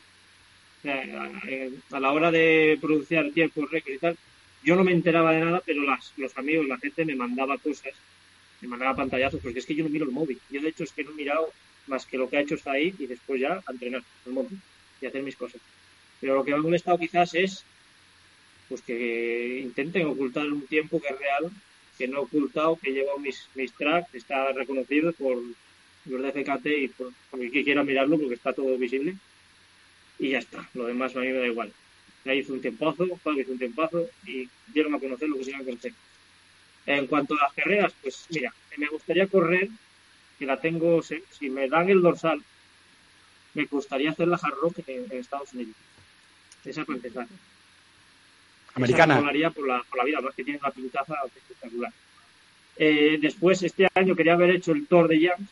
Eh, a la hora de producir tiempo récord y tal, yo no me enteraba de nada, pero las, los amigos, la gente me mandaba cosas, me mandaba pantallazos, porque es que yo no miro el móvil. Yo, de hecho, es que no he mirado más que lo que ha hecho está ahí y después ya entrenar el móvil y hacer mis cosas. Pero lo que me ha molestado quizás es pues que intenten ocultar un tiempo que es real, que no he ocultado, que llevo mis, mis tracks, está reconocido por los de FKT y por, el que quiera mirarlo porque está todo visible. Y ya está, lo demás a mí me da igual. Ahí hizo un tempazo, Pablo hizo un tempazo y dieron a conocer lo que se iban a conocer. En cuanto a las carreras, pues mira, me gustaría correr, que la tengo, si me dan el dorsal, me gustaría hacer la hard rock en, Estados Unidos. Esa para empezar. Americana. Esa por la, por la vida, más que tiene una pintaza espectacular. Eh, después, este año quería haber hecho el Tour de Jams,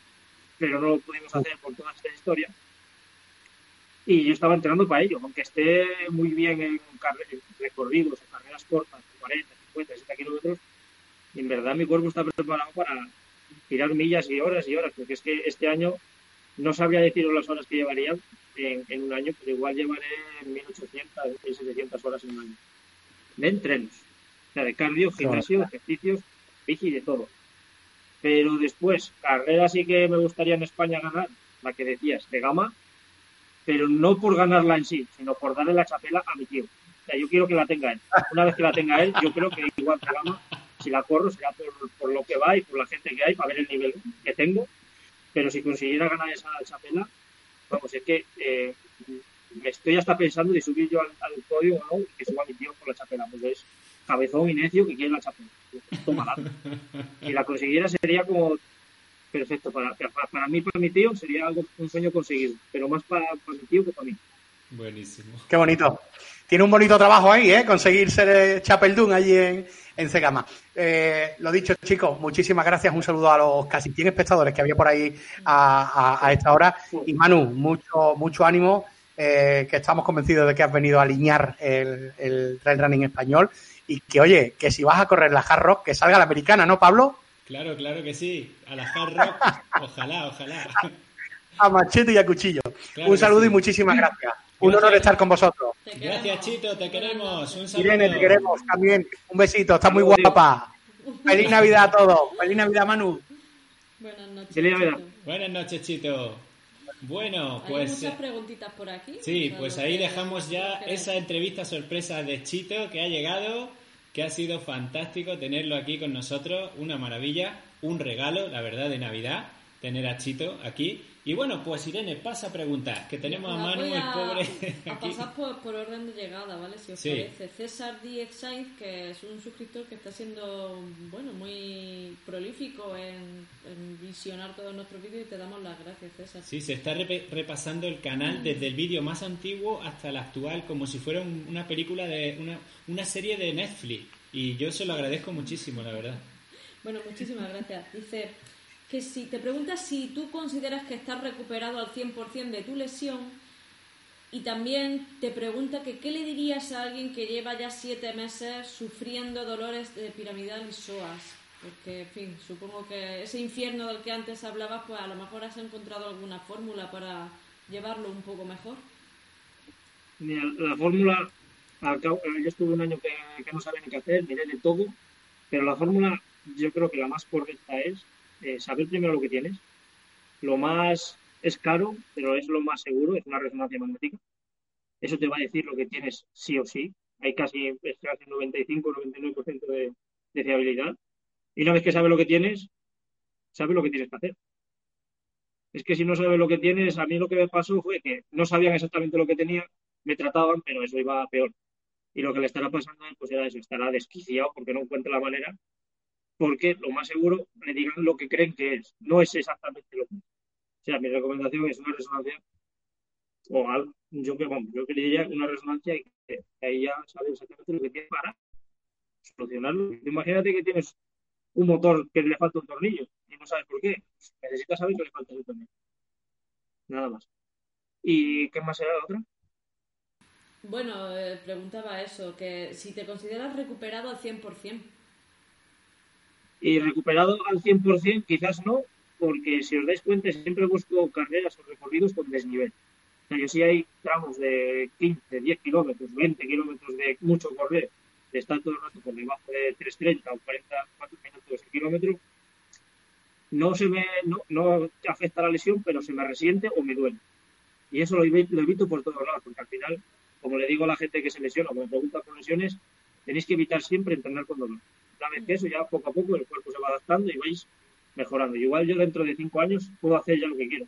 pero no lo pudimos hacer por toda esta historia. Y yo estaba entrenando para ello, aunque esté muy bien en, recorridos, en carreras cortas, 40, 50, 60 kilómetros, en verdad mi cuerpo está preparado para tirar millas y horas y horas, porque es que este año no sabría deciros las horas que llevaría en, un año, pero igual llevaré 1800, 1700 horas en un año. De entrenos. O sea, de cardio, gimnasio, ejercicios, bici, de todo. Pero después, carrera sí que me gustaría en España ganar, la que decías, de gama, pero no por ganarla en sí, sino por darle la chapela a mi tío. O sea, yo quiero que la tenga él. Una vez que la tenga él, yo creo que igual que gama, si la corro será por, lo que va y por la gente que hay, para ver el nivel que tengo. Pero si consiguiera ganar esa chapela, vamos, es que eh, me estoy hasta pensando de subir yo al, podio o no, y que suba mi tío por la chapela, porque es cabezón y necio que quiere la chapela. Toma Si la consiguiera sería como perfecto. Para, para, mí, para mi tío, sería algo, un sueño conseguido, pero más para, para mi tío que para mí. Buenísimo. Qué bonito. Tiene un bonito trabajo ahí, ¿eh? Conseguir ser Chapeldún allí en, en Cegama. Eh, lo dicho, chicos, muchísimas gracias. Un saludo a los casi 100 espectadores que había por ahí a, esta hora. Y Manu, mucho, mucho ánimo, eh, que estamos convencidos de que has venido a alinear el, el trail running español. Y que, oye, que si vas a correr la hard rock, que salga la americana, ¿no, Pablo? Claro, claro que sí. A la hard rock, ojalá, ojalá. A machete y a cuchillo. Un saludo y muchísimas gracias. Un honor estar con vosotros. Gracias, Chito, te queremos. Un saludo. Irene, te queremos también. Un besito, está muy guapa. Feliz Navidad a todos. Feliz Navidad, Manu. Buenas noches. Feliz Navidad. Buenas noches, Chito. Bueno, pues. Hay muchas preguntitas por aquí. Sí, pues ahí dejamos ya esa entrevista sorpresa de Chito que ha llegado, que ha sido fantástico tenerlo aquí con nosotros. Una maravilla, un regalo, la verdad, de Navidad, tener a Chito aquí. Y bueno, pues Irene, pasa a preguntar, que tenemos a Manu, el pobre. A pasar por, orden de llegada, ¿vale? Si os parece. César Díez Sainz, que es un suscriptor que está siendo, bueno, muy prolífico en, visionar todos nuestros vídeos y te damos las gracias, César. Sí, se está repasando el canal desde el vídeo más antiguo hasta el actual, como si fuera una película de. Una, una serie de Netflix. Y yo se lo agradezco muchísimo, la verdad. Bueno, muchísimas gracias. Dice que si te preguntas si tú consideras que estás recuperado al 100% de tu lesión y también te pregunta que qué le dirías a alguien que lleva ya siete meses sufriendo dolores de piramidal y psoas. Porque, en fin, supongo que ese infierno del que antes hablabas, pues a lo mejor has encontrado alguna fórmula para llevarlo un poco mejor. Mira, la fórmula, yo estuve un año que, que no sabía ni qué hacer, miré de todo, pero la fórmula yo creo que la más correcta es saber primero lo que tienes. Lo más es caro, pero es lo más seguro, es una resonancia magnética. Eso te va a decir lo que tienes sí o sí. Hay casi, estoy haciendo 95-99% de, de fiabilidad. Y una vez que sabes lo que tienes, sabes lo que tienes que hacer. Es que si no sabes lo que tienes, a mí lo que me pasó fue que no sabían exactamente lo que tenía, me trataban, pero eso iba peor. Y lo que le estará pasando, pues era eso, estará desquiciado porque no encuentra la manera porque lo más seguro le digan lo que creen que es. No es exactamente lo que es. O sea, mi recomendación es una resonancia o algo, yo que yo que le diría una resonancia y que ahí ya sabe exactamente lo que tiene para solucionarlo. Imagínate que tienes un motor que le falta un tornillo y no sabes por qué. Necesitas saber que le falta ese tornillo. Nada más. ¿Y qué más era la otra? Bueno, eh, preguntaba eso, que si te consideras recuperado al 100%. Y recuperado al 100% quizás no, porque si os dais cuenta siempre busco carreras o recorridos con desnivel. O sea, yo si hay tramos de 15, 10 kilómetros, 20 kilómetros de mucho correr, de estar todo el rato por debajo de 3.30 o 44 minutos el kilómetro, no se me, no, no afecta la lesión, pero se me resiente o me duele. Y eso lo lo evito por todos lados, porque al final, como le digo a la gente que se lesiona o me pregunta por lesiones, tenéis que evitar siempre entrenar con dolor una vez que eso ya poco a poco el cuerpo se va adaptando y vais mejorando. igual yo dentro de cinco años puedo hacer ya lo que quiero,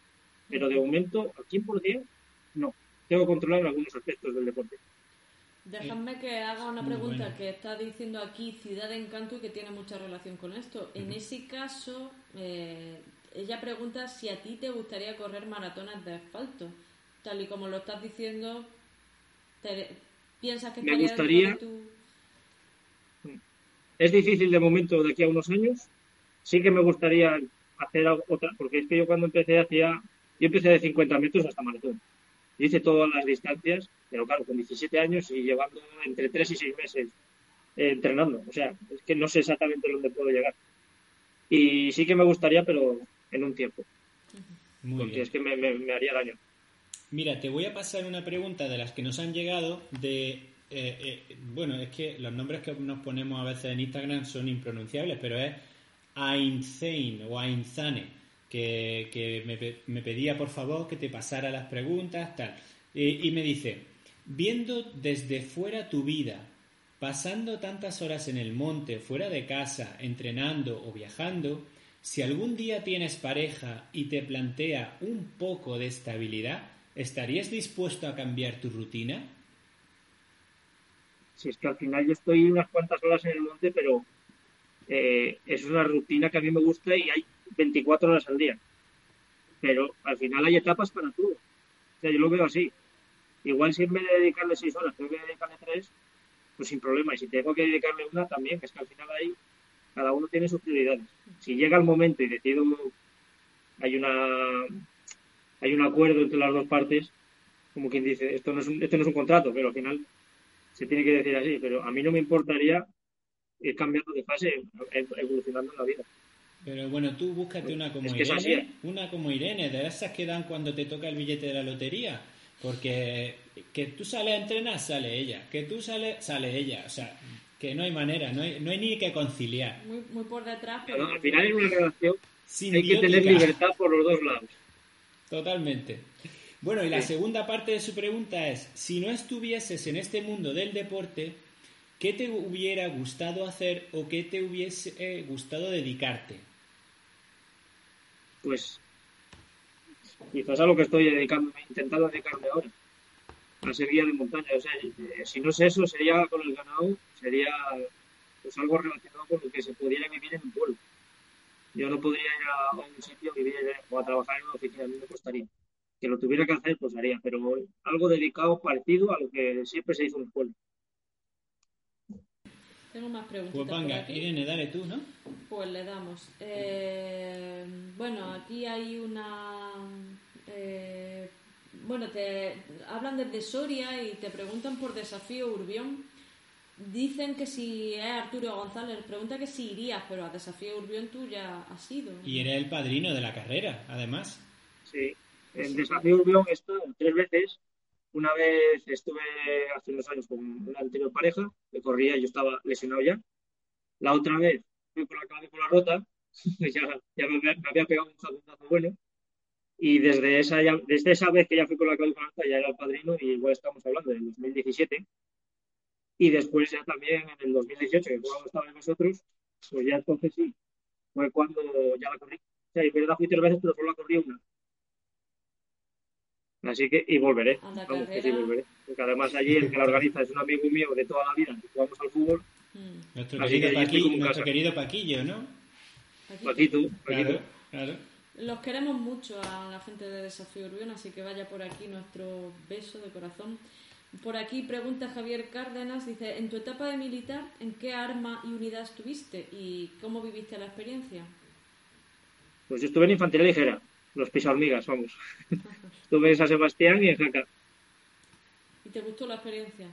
pero de momento al 100% no. Tengo que controlar algunos aspectos del deporte. Déjame que haga una pregunta que está diciendo aquí Ciudad de Encanto y que tiene mucha relación con esto. En ese caso, eh, ella pregunta si a ti te gustaría correr maratones de asfalto. Tal y como lo estás diciendo, ¿piensas que me gustaría, es difícil de momento de aquí a unos años. Sí que me gustaría hacer otra, porque es que yo cuando empecé hacía, yo empecé de 50 metros hasta maratón. Hice todas las distancias, pero claro, con 17 años y llevando entre 3 y 6 meses eh, entrenando. O sea, es que no sé exactamente dónde puedo llegar. Y sí que me gustaría, pero en un tiempo. porque es que me, haría daño. Mira, te voy a pasar una pregunta de las que nos han llegado de... Eh, eh, bueno, es que los nombres que nos ponemos a veces en Instagram son impronunciables, pero es Ainzain o Ainzane, que, me, pedía por favor que te pasara las preguntas, tal. y me dice, viendo desde fuera tu vida, pasando tantas horas en el monte, fuera de casa, entrenando o viajando, si algún día tienes pareja y te plantea un poco de estabilidad, ¿estarías dispuesto a cambiar tu rutina? Si es que al final yo estoy unas cuantas horas en el monte, pero eh, es una rutina que a mí me gusta y hay 24 horas al día. Pero al final hay etapas para todo. O sea, yo lo veo así. Igual si en vez de dedicarle 6 horas tengo que dedicarle 3, pues sin problema. Y si tengo que dedicarle una también, que es que al final ahí cada uno tiene sus prioridades. Si llega el momento y decido, hay una hay un acuerdo entre las dos partes, como quien dice, esto no es un, esto no es un contrato, pero al final se tiene que decir así. Pero a mí no me importaría ir cambiando de fase, evolucionando en la vida. Pero bueno, tú búscate una como Irene, ¿eh? una como Irene, de esas que dan cuando te toca el billete de la lotería. Porque que tú sales a entrenar, sale ella. Que tú sales, sale ella. O sea, que no hay manera, no hay, no hay ni que conciliar. Muy, muy por detrás. Pero... al final en una relación hay que tener libertad por los dos lados. Totalmente. Bueno, y la segunda parte de su pregunta es, si no estuvieses en este mundo del deporte, ¿qué te hubiera gustado hacer o qué te hubiese eh, gustado dedicarte? Pues quizás a lo que estoy dedicando, intentando dedicarme ahora, a ser guía de montaña. O sea, eh, si no es eso, sería con el ganado, sería pues algo relacionado con lo que se pudiera vivir en un pueblo. Yo no podría ir a, un sitio vivir o a trabajar en una oficina, a mí me costaría. Que lo tuviera que hacer, pues haría, pero algo dedicado parecido a lo que siempre se hizo en el pueblo. Tengo más preguntas. Pues venga, Irene, dale tú, ¿no? Pues le damos. Eh, bueno, aquí hay una. Eh, bueno, te hablan desde Soria y te preguntan por Desafío Urbión. Dicen que si es Arturo González, pregunta que si irías, pero a Desafío Urbión tú ya has ido. Y eres el padrino de la carrera, además. Sí, en Desafío Urbión he estado tres veces una vez estuve hace unos años con una anterior pareja, que corría y yo estaba lesionado ya. La otra vez fui con la clavícula rota, ya, ya me, había pegado un jabonazo bueno. Y desde esa, desde esa vez que ya fui con la clavícula rota, ya era el padrino, y igual estamos hablando del 2017. Y después ya también en el 2018, que cuando estaba en nosotros, pues ya entonces sí, fue cuando ya la corrí. O sea, en verdad fui tres veces, pero solo la corrí una. Así que, y volveré. Vamos, que sí, volveré. Porque además allí el que la organiza es un amigo mío de toda la vida, que jugamos al fútbol. Mm. Nuestro, querido, Paquillo, nuestro querido Paquillo, ¿no? Paquito, Paquito. Claro, Los queremos mucho a la gente de Desafío Urbión, así que vaya por aquí nuestro beso de corazón. Por aquí pregunta Javier Cárdenas, dice, en tu etapa de militar, ¿en qué arma y unidad estuviste y cómo viviste la experiencia? Pues yo estuve en infantería ligera los hormigas, vamos. Estuve en San Sebastián y en Jaca. ¿Y te gustó la experiencia?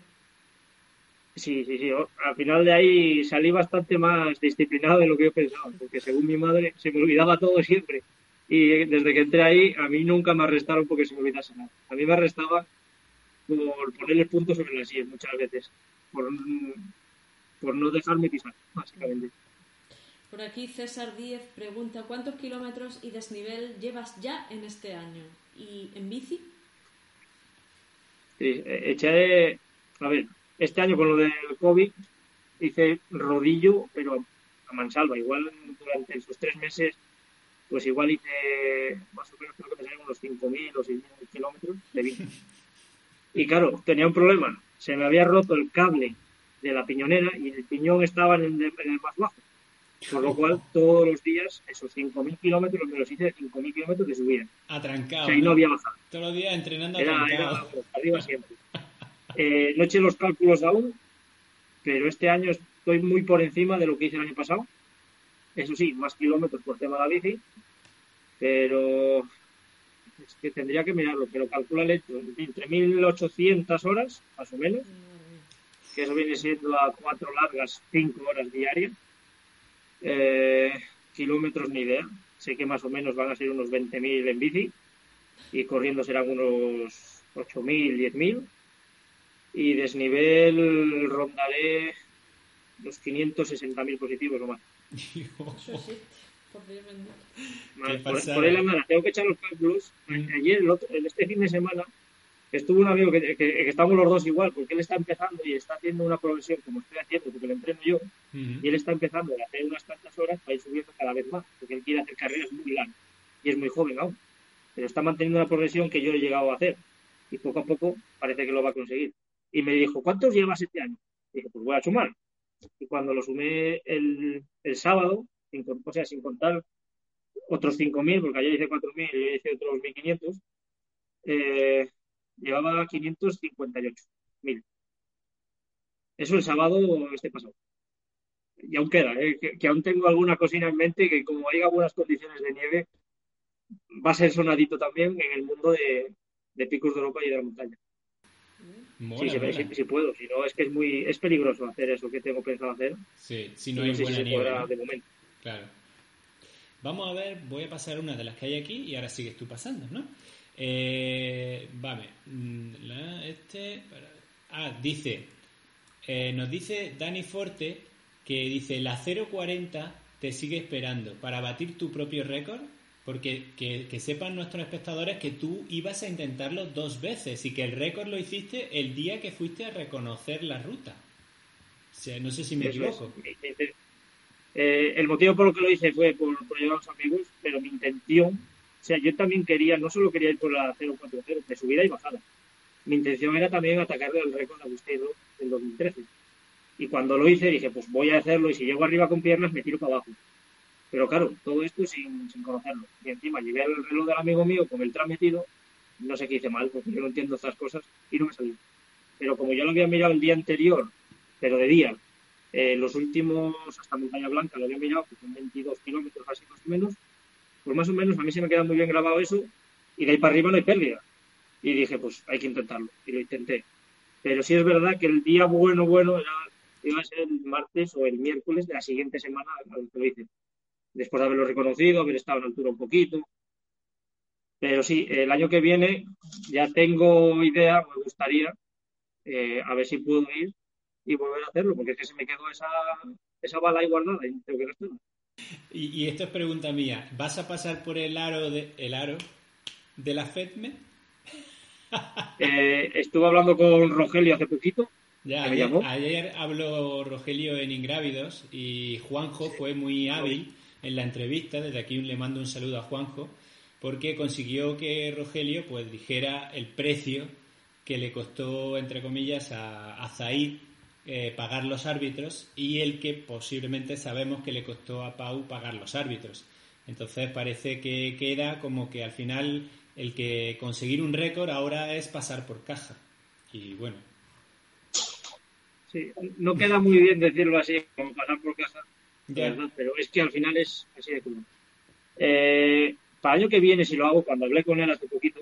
Sí, sí, sí. Al final de ahí salí bastante más disciplinado de lo que yo pensaba, porque según mi madre se me olvidaba todo siempre. Y desde que entré ahí, a mí nunca me arrestaron porque se me olvidase nada. A mí me arrestaba por ponerle puntos sobre las sillas muchas veces, por, por no dejarme pisar, básicamente. Por aquí César Díez pregunta ¿cuántos kilómetros y desnivel llevas ya en este año? ¿Y en bici? Sí, eh, eché, a ver, este año con lo del COVID hice rodillo, pero a mansalva. Igual durante esos tres meses, pues igual hice más o menos creo que me salieron unos 5.000 o 6.000 kilómetros de bici. Y claro, tenía un problema. Se me había roto el cable de la piñonera y el piñón estaba en el, en el más bajo. Por lo cual, todos los días, esos 5.000 kilómetros me los hice de 5.000 kilómetros de subida. Atrancado. O sea, ahí no había bajado. Todos los días entrenando era, atrancado. Era, arriba siempre. Eh, no eché los cálculos aún, pero este año estoy muy por encima de lo que hice el año pasado. Eso sí, más kilómetros por tema de la bici, pero es que tendría que mirarlo, pero calculale entre 1800 horas, más o menos, que eso viene siendo a cuatro largas, cinco horas diarias. Eh, kilómetros ni idea. Sé que más o menos van a ser unos 20.000 en bici y corriendo serán unos 8.000, 10.000. Y desnivel rondaré los 560.000 positivos o más. por, por, ahí la tengo que echar los cálculos. Ayer, el este fin de semana, estuvo un amigo que, que, estamos los dos igual, porque él está empezando y está haciendo una progresión como estoy haciendo, porque lo entreno yo, y él está empezando a hacer unas tantas horas para ir subiendo cada vez más, porque él quiere hacer carreras muy largas y es muy joven aún, pero está manteniendo una progresión que yo he llegado a hacer y poco a poco parece que lo va a conseguir. Y me dijo, ¿cuántos llevas este año? Y dije, pues voy a sumar. Y cuando lo sumé el, el sábado, sin, o sea, sin contar otros 5.000, porque ayer hice 4.000 y hoy hice otros 1.500, eh, llevaba 558.000. Eso el sábado este pasado. Y aún queda, ¿eh? que, aún tengo alguna cocina en mente que como hay algunas condiciones de nieve, va a ser sonadito también en el mundo de, picos de Europa y de la montaña. sí, sí, puedo, si no es que es muy es peligroso hacer eso que tengo pensado hacer. Sí, si no hay buena nieve. De momento. Claro. Vamos a ver, voy a pasar una de las que hay aquí y ahora sigues tú pasando, ¿no? Eh, vale, mm, este, ah, dice, eh, nos dice Dani Forte que dice la 040 te sigue esperando para batir tu propio récord, porque que, sepan nuestros espectadores que tú ibas a intentarlo dos veces y que el récord lo hiciste el día que fuiste a reconocer la ruta. O sea, no sé si me equivoco. Eh, el motivo por lo que lo hice fue por, por llevar a los amigos, pero mi intención o sea, yo también quería, no solo quería ir por la 040, de subida y bajada. Mi intención era también atacarle el récord Agustero del 2013. Y cuando lo hice dije, pues voy a hacerlo y si llego arriba con piernas me tiro para abajo. Pero claro, todo esto sin, sin conocerlo. Y encima llegué al reloj del amigo mío con el tram metido, no sé qué hice mal, porque yo no entiendo estas cosas y no me salió. Pero como yo lo había mirado el día anterior, pero de día, eh, los últimos, hasta Montaña Blanca, lo había mirado, que son 22 kilómetros así más o menos, pues más o menos a mí se me queda muy bien grabado eso y de ahí para arriba no hay pérdida. Y dije, pues hay que intentarlo. Y lo intenté. Pero sí es verdad que el día bueno, bueno, era, iba a ser el martes o el miércoles de la siguiente semana, lo hice. Después de haberlo reconocido, haber estado en altura un poquito. Pero sí, el año que viene ya tengo idea, me gustaría, eh, a ver si puedo ir y volver a hacerlo, porque es que se me quedó esa, esa bala ahí guardada y tengo que gastarla. Y, esto es pregunta mía. ¿Vas a pasar por el aro de, el aro de la FEDME? Eh, estuve hablando con Rogelio hace poquito. Ya, ayer, habló Rogelio en Ingrávidos y Juanjo fue muy hábil en la entrevista. Desde aquí le mando un saludo a Juanjo porque consiguió que Rogelio pues dijera el precio que le costó, entre comillas, a, a Zaid eh, pagar los árbitros y el que posiblemente sabemos que le costó a Pau pagar los árbitros. Entonces parece que queda como que al final el que conseguir un récord ahora es pasar por caja. Y bueno. Sí, no queda muy bien decirlo así, como pasar por caja, pero es que al final es así de común. Eh, para el año que viene, si lo hago, cuando hablé con él hace poquito,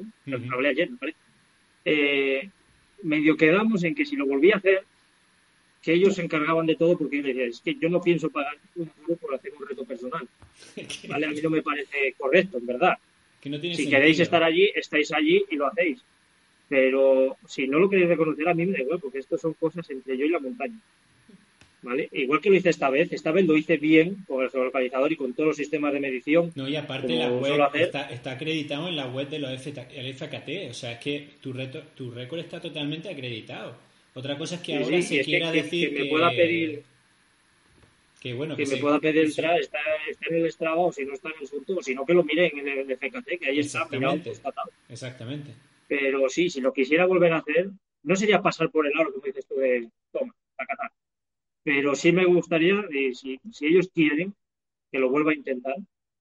hablé ayer, parece, eh, medio quedamos en que si lo volví a hacer, que ellos se encargaban de todo porque yo es que yo no pienso pagar un duro por hacer un reto personal. ¿Vale? A mí no me parece correcto, en verdad. si queréis estar allí, estáis allí y lo hacéis. Pero si no lo queréis reconocer, a mí me da igual, porque esto son cosas entre yo y la montaña. ¿Vale? Igual que lo hice esta vez, esta vez lo hice bien con el geolocalizador y con todos los sistemas de medición. No, y aparte la web está, está, acreditado en la web de los FKT, o sea, es que tu, reto, tu récord está totalmente acreditado. Otra cosa es que ahora se quiera decir que, me pueda pedir que bueno que, me pueda pedir está, está, en el Strava o si no está en el Surto, sino que lo miren en el FKT, que ahí está mirado Exactamente. Pero sí, si lo quisiera volver a hacer, no sería pasar por el aro, como dices tú, de toma, Tacatá. Pero sí me gustaría, y si, si ellos quieren, que lo vuelva a intentar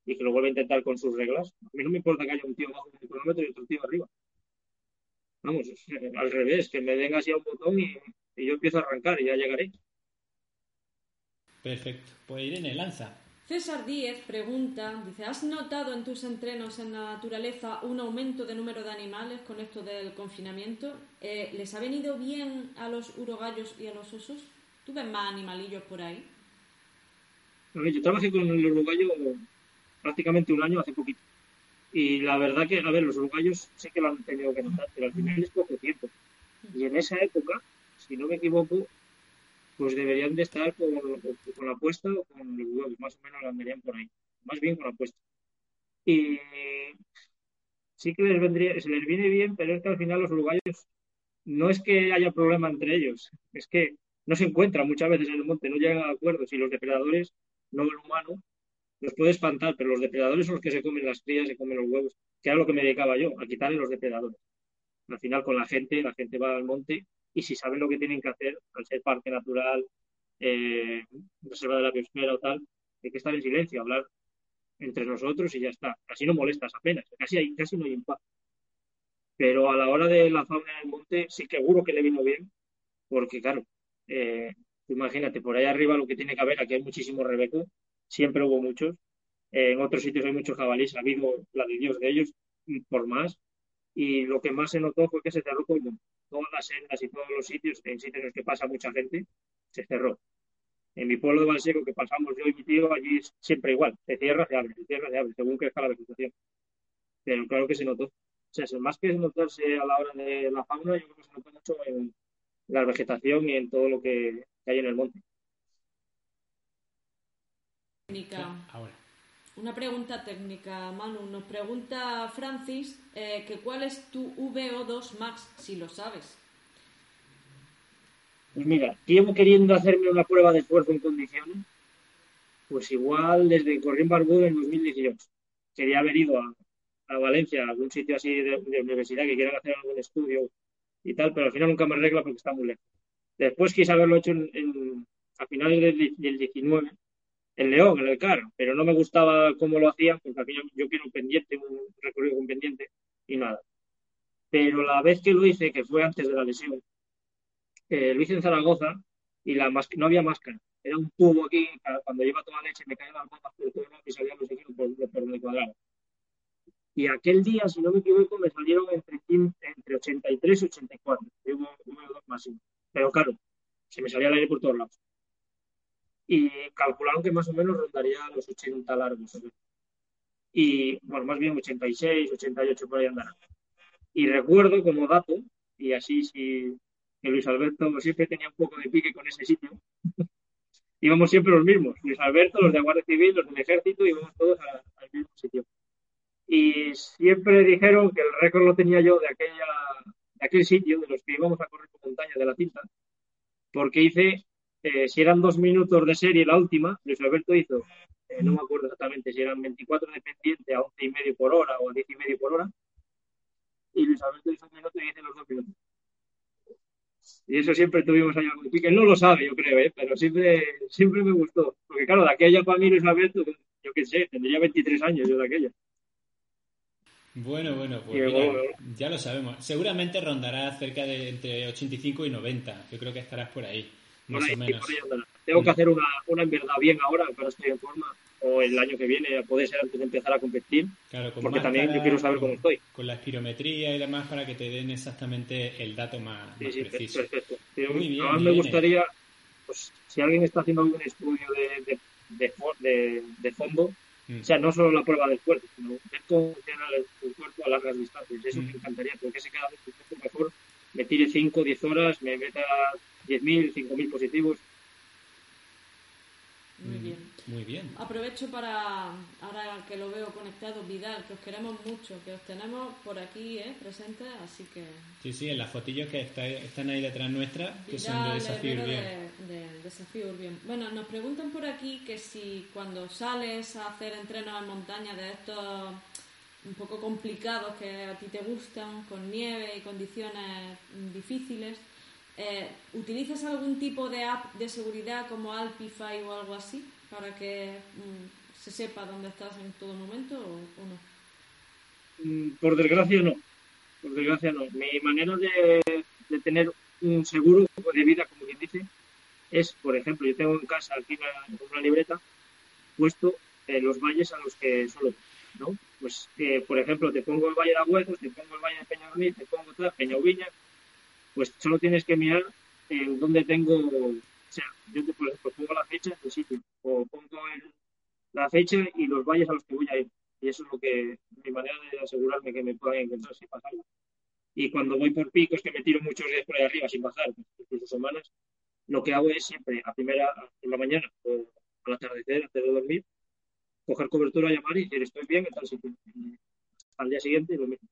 y que lo vuelva a intentar con sus reglas. A mí no me importa que haya un tío bajo un kilómetro y otro tío arriba. Vamos, al revés, que me den así a un botón y, yo empiezo a arrancar y ya llegaré. Perfecto. Pues Irene, lanza. César Díez pregunta, dice, ¿has notado en tus entrenos en la naturaleza un aumento de número de animales con esto del confinamiento? Eh, ¿Les ha venido bien a los urogallos y a los osos? ¿Tú ves más animalillos por ahí? yo trabajé con el urogallo prácticamente un año hace poquito. Y la verdad que, a ver, los uruguayos sí que lo han tenido que notar, pero al final es poco tiempo. Y en esa época, si no me equivoco, pues deberían de estar con, con la apuesta o con los huevos, más o menos lo andarían por ahí. Más bien con la apuesta. Y sí que les vendría, se les viene bien, pero es que al final los uruguayos no es que haya problema entre ellos, es que no se encuentran muchas veces en el monte, no llegan a acuerdos y los depredadores, no el humano, los puede espantar, pero los depredadores son los que se comen las crías, se comen los huevos, que era lo que me dedicaba yo, a quitarle los depredadores. Al final con la gente, la gente va al monte y si saben lo que tienen que hacer, al ser parque natural, eh, reserva de la biosfera o tal, hay que estar en silencio, hablar entre nosotros y ya está. Así no molestas apenas, casi, hay, casi no hay impacto. Pero a la hora de la fauna en el monte, sí que seguro que le vino bien, porque claro, eh, imagínate, por ahí arriba lo que tiene que haber, aquí hay muchísimos rebecos, siempre hubo muchos. Eh, en otros sitios hay muchos jabalíes, ha habido la de Dios de ellos, por más. Y lo que más se notó fue que se cerró como todas las sendas y todos los sitios, en sitios en los que pasa mucha gente, se cerró. En mi pueblo de Valseco, que pasamos yo y mi tío, allí es siempre igual. Se cierra, se abre, se cierra, se abre, según crezca la vegetación. Pero claro que se notó. O sea, más que notarse a la hora de la fauna, yo creo que se notó mucho en la vegetación y en todo lo que hay en el monte. Ahora. Una pregunta técnica, Manu. Nos pregunta Francis eh, que cuál es tu VO2 max, si lo sabes. Pues mira, llevo queriendo hacerme una prueba de esfuerzo en condiciones, pues igual desde corrí en Barbudo en 2018. Quería haber ido a, Valencia, a algún sitio así de, universidad que quieran hacer algún estudio y tal, pero al final nunca me arregla porque está muy lejos. Después quise haberlo hecho en, a finales del, del 19 en León, el CAR, pero no me gustaba cómo lo hacían, porque al final yo quiero un pendiente, un recorrido con pendiente, y nada. Pero la vez que lo hice, que fue antes de la lesión, eh, lo hice en Zaragoza y la no había máscara. Era un tubo aquí, cuando lleva toda la leche me caían las botas por todo y salían los equipos por, por donde cuadrado. Y aquel día, si no me equivoco, me salieron entre, entre 83 y 84. Hubo uno o dos máximo. Pero claro, se me salía el aire por todos lados y calcularon que más o menos rondaría los 80 largos. Y, bueno, más bien 86, 88 por ahí andará. Y recuerdo como dato, y así si que Luis Alberto siempre tenía un poco de pique con ese sitio, íbamos siempre los mismos, Luis Alberto, los de Guardia Civil, los del Ejército, íbamos todos al mismo sitio. Y siempre dijeron que el récord lo tenía yo de, aquella, de aquel sitio, de los que íbamos a correr por montaña de la cinta, porque hice eh, si eran dos minutos de serie la última, Luis Alberto hizo, eh, no me acuerdo exactamente si eran 24 de pendiente a 11 y medio por hora o a 10 y medio por hora, y Luis Alberto hizo un minuto y hice los dos minutos. Y eso siempre tuvimos ahí algún pique. Él no lo sabe, yo creo, ¿eh? pero siempre, siempre me gustó. Porque claro, de aquella para mí Luis Alberto, yo qué sé, tendría 23 años yo de aquella. Bueno, bueno, pues ya lo sabemos. Seguramente rondará cerca de entre 85 y 90. Yo creo que estarás por ahí. Tengo que hacer una, una en verdad bien ahora, pero estoy en forma. O el año que viene, puede ser antes de empezar a competir. porque también yo quiero saber cómo estoy. Con la espirometría y demás para que te den exactamente el dato más, sí, sí, preciso. Perfecto. Muy bien, me gustaría, pues, si alguien está haciendo algún estudio de, de, de, de fondo, mm. o sea, no solo la prueba del cuerpo, sino ver cómo funciona el, cuerpo a largas distancias. Eso me mm. encantaría, porque ese cada vez mejor me tire 5 o 10 horas, me meta 10.000, 5.000 positivos. Muy bien. Muy bien. Aprovecho para, ahora que lo veo conectado, Vidal, que os queremos mucho, que os tenemos por aquí ¿eh? presentes, así que... Sí, sí, en las fotillos que están ahí detrás nuestra, que son de Desafío Urbión. De, Desafío Urbión. Bueno, nos preguntan por aquí que si cuando sales a hacer entrenos en montaña de estos un poco complicados que a ti te gustan, con nieve y condiciones difíciles, eh, ¿Utilizas algún tipo de app de seguridad como Alpify o algo así para que mm, se sepa dónde estás en todo momento o, no? Mm, por desgracia no. Por desgracia no. Mi manera de, tener un seguro de vida, como quien dice, es, por ejemplo, yo tengo en casa aquí una libreta puesto eh, los valles a los que solo, ¿no? Pues, eh, por ejemplo, te pongo el Valle de Agüezos, te pongo el Valle de Peñarmil, te pongo Peñauviña, pues solo tienes que mirar en dónde tengo, o sea, yo te, por ejemplo, pongo la fecha del sitio, o pongo la fecha y los valles a los que voy a ir. Y eso es lo que, mi manera de asegurarme que me puedan encontrar sin pasar. Y cuando voy por picos, que me tiro muchos días por ahí arriba sin bajar, incluso semanas, lo que hago es siempre a primera, por la mañana o al atardecer, antes de dormir, coger cobertura, llamar y decir estoy bien en tal sitio. al día siguiente lo mismo.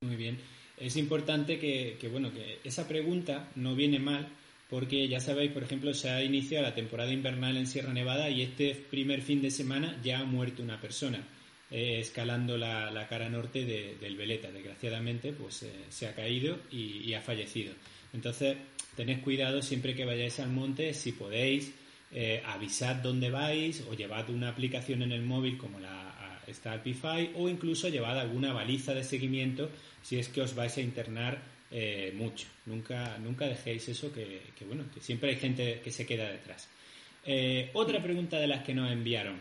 Muy bien. Es importante que, bueno, que esa pregunta no viene mal porque ya sabéis, por ejemplo, se ha iniciado la temporada invernal en Sierra Nevada y este primer fin de semana ya ha muerto una persona eh, escalando la, cara norte del Veleta. Desgraciadamente, pues eh, se ha caído y, ha fallecido. Entonces, tened cuidado siempre que vayáis al monte, si podéis, eh, avisad dónde vais o llevad una aplicación en el móvil como la Starpify o incluso llevad alguna baliza de seguimiento si es que os vais a internar eh, mucho. Nunca, nunca dejéis eso que, bueno, que siempre hay gente que se queda detrás. Eh, otra pregunta de las que nos enviaron.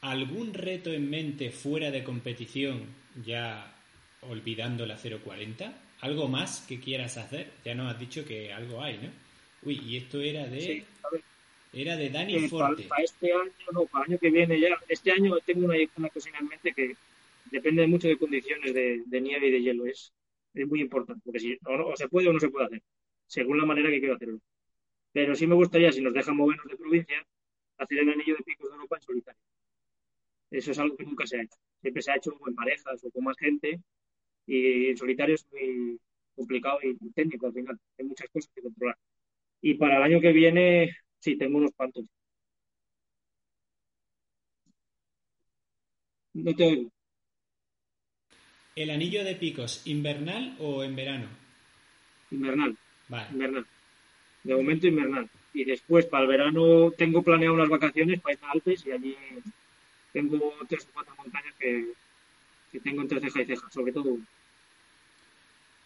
¿Algún reto en mente fuera de competición ya olvidando la 040? ¿Algo más que quieras hacer? Ya nos has dicho que algo hay, ¿no? Uy, y esto era de... Era de Dani eh, Forte. Para, este año, no, para el año que viene ya. Este año tengo una, una cocina en mente que depende mucho de condiciones de, nieve y de hielo. Es, es muy importante, porque si o, se puede o no se puede hacer, según la manera que quiero hacerlo. Pero sí me gustaría, si nos dejan movernos de provincia, hacer el anillo de picos de Europa en solitario. Eso es algo que nunca se ha hecho. Siempre se ha hecho en parejas o con más gente y en solitario es muy complicado y técnico al final. Hay muchas cosas que controlar. Y para el año que viene, sí, tengo unos cuantos. No te oigo. ¿El anillo de picos invernal o en verano? Invernal. Invernal. De momento invernal. Y después para el verano tengo planeado unas vacaciones para ir a Alpes y allí tengo tres o cuatro montañas que, tengo entre ceja y ceja, sobre todo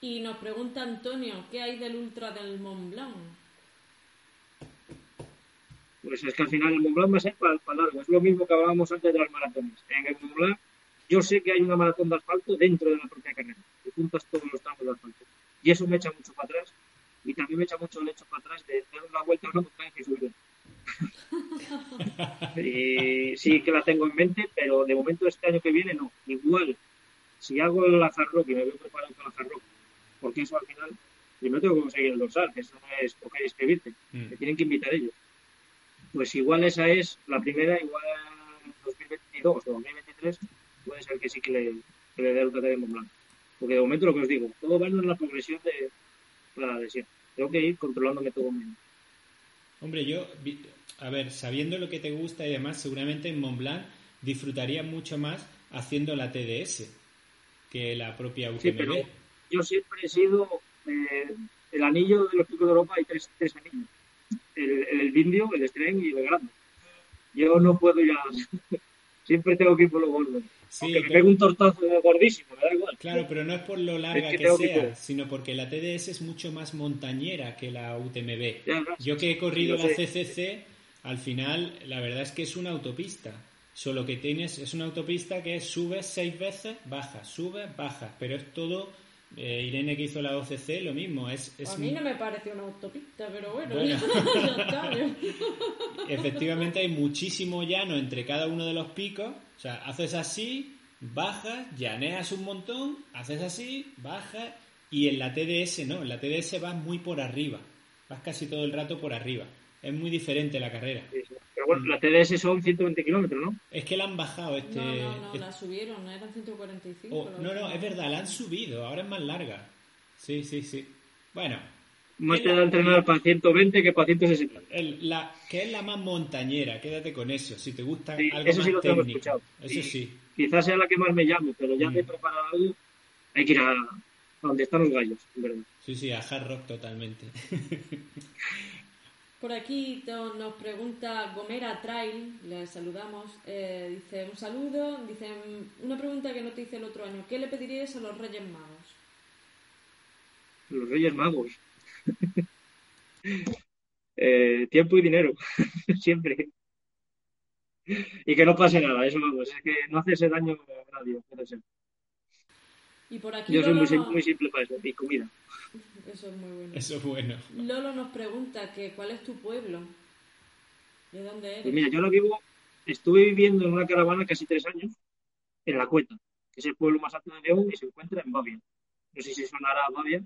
Y nos pregunta Antonio, ¿qué hay del ultra del Mont Blanc? Pues es que al final el Mont Blanc va a ser para, para largo. Es lo mismo que hablábamos antes de las maratones. En el Mont Blanc yo sé que hay una maratón de asfalto dentro de la propia carrera, que juntas todos los tramos de asfalto. Y eso me echa mucho para atrás. Y también me echa mucho el hecho para atrás de dar una vuelta a una montaña y subir. y sí que la tengo en mente, pero de momento este año que viene no. Igual, si hago el Rock y me voy preparando para el Rock, porque eso al final, primero tengo que conseguir el dorsal, que eso no es coger y escribirte, mm. me tienen que invitar ellos. Pues igual esa es la primera, igual 2022 o 2023 puede ser que sí que le, que le dé el de Mont Blanc. Porque de momento lo que os digo, todo va en la progresión de la adhesión. Tengo que ir controlándome todo mismo. Hombre, yo, a ver, sabiendo lo que te gusta y demás, seguramente en Mont Blanc disfrutaría mucho más haciendo la TDS que la propia UTMB. Sí, pero yo siempre he sido eh, el anillo de los picos de Europa, hay tres, tres anillos. El, el, Vindio, el Stren y el Grande. Yo no puedo ya... siempre tengo que ir por lo gordo. Sí, me pego un tortazo gordísimo, me da igual. Claro, pero no es por lo larga que, sea, sino porque la TDS es mucho más montañera que la UTMB. Yo que he corrido la CCC, al final, la verdad es que es una autopista. Solo que tienes, es una autopista que subes seis veces, bajas, subes, bajas, pero es todo eh, Irene que hizo la OCC, lo mismo. Es, a mí no me parece una autopista, pero bueno, Efectivamente hay muchísimo llano entre cada uno de los picos. O sea, haces así, bajas, llaneas un montón, haces así, bajas. Y en la TDS no, en la TDS vas muy por arriba. Vas casi todo el rato por arriba. Es muy diferente la carrera. Bueno, la TDS son 120 kilómetros, ¿no? Es que la han bajado este... No, no, no, la subieron, eran 145. no, no, es verdad, la han subido, ahora es más larga. Sí, sí, sí. Bueno. Más te da entrenar para 120 que para 160. El, la, que es la más montañera, quédate con eso, si te gusta sí, algo eso sí lo tengo escuchado. Eso sí. Quizás sea la que más me llame, pero ya me he mm. preparado algo. Hay que ir a, a donde están los gallos, en verdad. Sí, sí, a hard rock totalmente. Por aquí nos pregunta Gomera Trail, le saludamos, eh, dice un saludo, dice una pregunta que no te hice el otro año, ¿qué le pedirías a los Reyes Magos? Los Reyes Magos. Eh, tiempo y dinero, siempre. Y que no pase nada, eso vamos, es que no hace ese daño a nadie, puede ser. Y por aquí Yo soy Lolo muy, nos- muy simple para eso, y comida. Eso es muy bueno. Eso es bueno. Lolo nos pregunta que cuál es tu pueblo. ¿De dónde eres? Pues mira, yo ahora vivo, estuve viviendo en una caravana casi tres años en La Cueta, que es el pueblo más alto de León y se encuentra en Bavia. No sé si sonará a Bavia,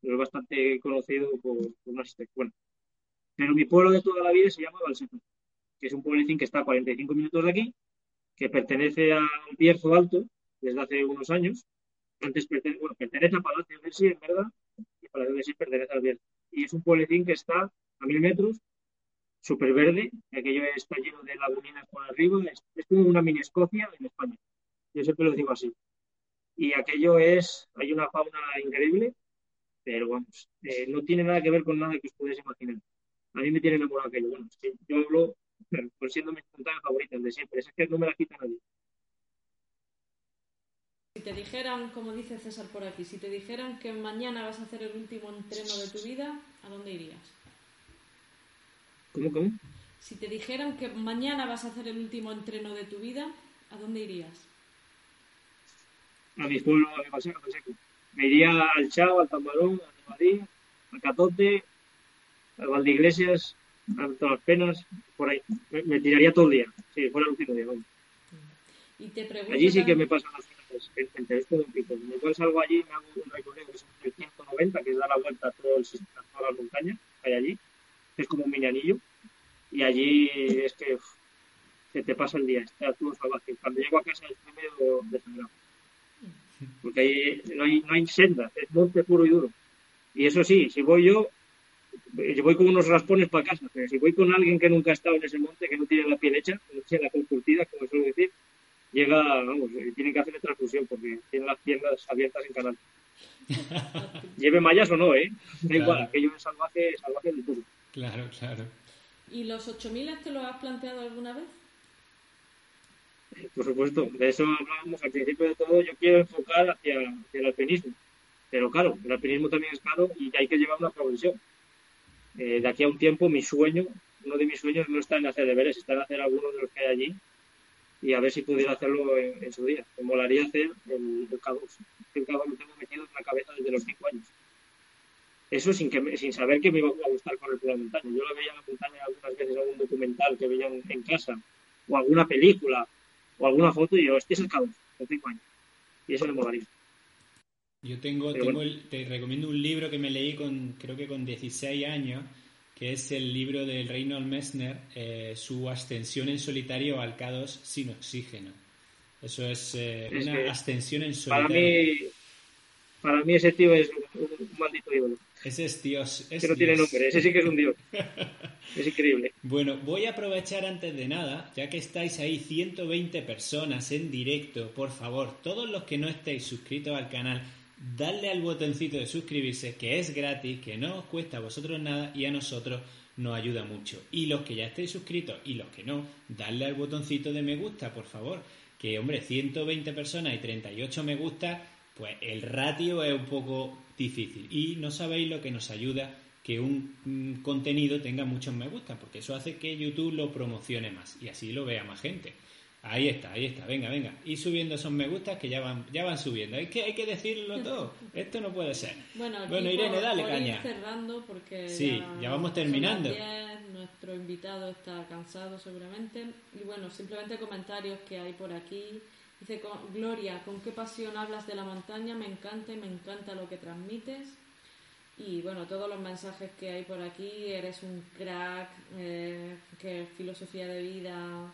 pero es bastante conocido por, por historias. Bueno, pero mi pueblo de toda la vida se llama Valseca, que es un pueblecín que está a 45 minutos de aquí, que pertenece al Bierzo Alto desde hace unos años. Antes pertene- bueno, pertenece a Palacio de Sí, en verdad, y Palacio de Sí pertenece al Bierzo. Y es un pueblecín que está a mil metros súper verde, aquello está lleno de laguninas por arriba, es, es como una mini Escocia en España. Yo siempre lo digo así. Y aquello es, hay una fauna increíble, pero vamos, eh, no tiene nada que ver con nada que os podáis imaginar. A mí me tiene enamorado aquello. Bueno, yo hablo por siendo mis montañas favoritas de siempre, es que no me la quita nadie. Si te dijeran, como dice César por aquí, si te dijeran que mañana vas a hacer el último entreno de tu vida, ¿a dónde irías? ¿Cómo, cómo? Si te dijeran que mañana vas a hacer el último entreno de tu vida, ¿a dónde irías? A mi pueblo, a mi paseo, a Paseco. Me iría al Chao, al Tambarón, al Madrid, al Catote, al Valdeiglesias, a todas las penas, por ahí. Me, me tiraría todo el día, si fuera el último día. vamos. Y te pregunto Allí sí que me pasan las en- entre esto y un pico. Igual salgo allí me hago un recorrido que es el 190, que es dar la vuelta a, todo el, a todas las montañas que hay allí. Es como un mini anillo. Y allí es que uf, se te pasa el día, está todo salvaje. Cuando llego a casa estoy medio desangrado. Porque ahí no hay, no hay senda, es monte puro y duro. Y eso sí, si voy yo, yo voy con unos raspones para casa, pero si voy con alguien que nunca ha estado en ese monte, que no tiene la piel hecha, que no tiene la piel curtida, como suelo decir, llega, vamos, tienen que hacerle transfusión porque tiene las piernas abiertas en canal. Lleve mallas o no, ¿eh? Da Claro. igual, aquello es salvaje, salvaje de todo. Claro, claro. ¿Y los 8000 te lo has planteado alguna vez? Eh, Por supuesto, de eso hablábamos al principio de todo, yo quiero enfocar hacia, hacia el alpinismo. Pero claro, el alpinismo también es caro y hay que llevar una progresión. Eh, de aquí a un tiempo, mi sueño, uno de mis sueños no está en hacer deberes, está en hacer algunos de los que hay allí y a ver si pudiera hacerlo en, en su día. Me molaría hacer el, el K2. El K2 lo tengo metido en la cabeza desde los 5 años. Eso sin, que, sin saber que me iba a gustar correr por la montaña. Yo lo veía en la montaña algunas veces algún documental que veía en, en casa o alguna película o alguna foto y yo, este es el K2, con 5 años. Y eso me molaría. Yo tengo, Pero tengo bueno. el- te recomiendo un libro que me leí con, creo que con 16 años, que es el libro del Reinhold Messner, eh, su ascensión en solitario al K2 sin oxígeno. Eso es eh, Es una ascensión en Para solitario. mí, para mí ese tío es un, maldito ídolo. Ese es Dios. Es Que no tiene nombre, ese sí que es un dios. Es increíble. Bueno, voy a aprovechar antes de nada, ya que estáis ahí 120 personas en directo, por favor, todos los que no estéis suscritos al canal, dadle al botoncito de suscribirse, que es gratis, que no os cuesta a vosotros nada y a nosotros nos ayuda mucho. Y los que ya estéis suscritos y los que no, dadle al botoncito de me gusta, por favor. Que, hombre, 120 personas y 38 me gusta, pues el ratio es un poco difícil. Y no sabéis lo que nos ayuda que un mm, contenido tenga muchos me gusta, porque eso hace que YouTube lo promocione más y así lo vea más gente. Ahí está, ahí está, venga, venga. Y subiendo esos me gustas que ya van, ya van subiendo. Es que hay que decirlo todo. Esto no puede ser. Bueno, Irene, por- dale por ir caña. cerrando porque Sí, ya vamos terminando. son las 10, nuestro invitado está cansado seguramente. Y bueno, simplemente comentarios que hay por aquí. Dice con- Gloria, ¿con qué pasión hablas de la montaña? Me encanta y me encanta lo que transmites. Y bueno, todos los mensajes que hay por aquí, eres un crack, eh, que filosofía de vida,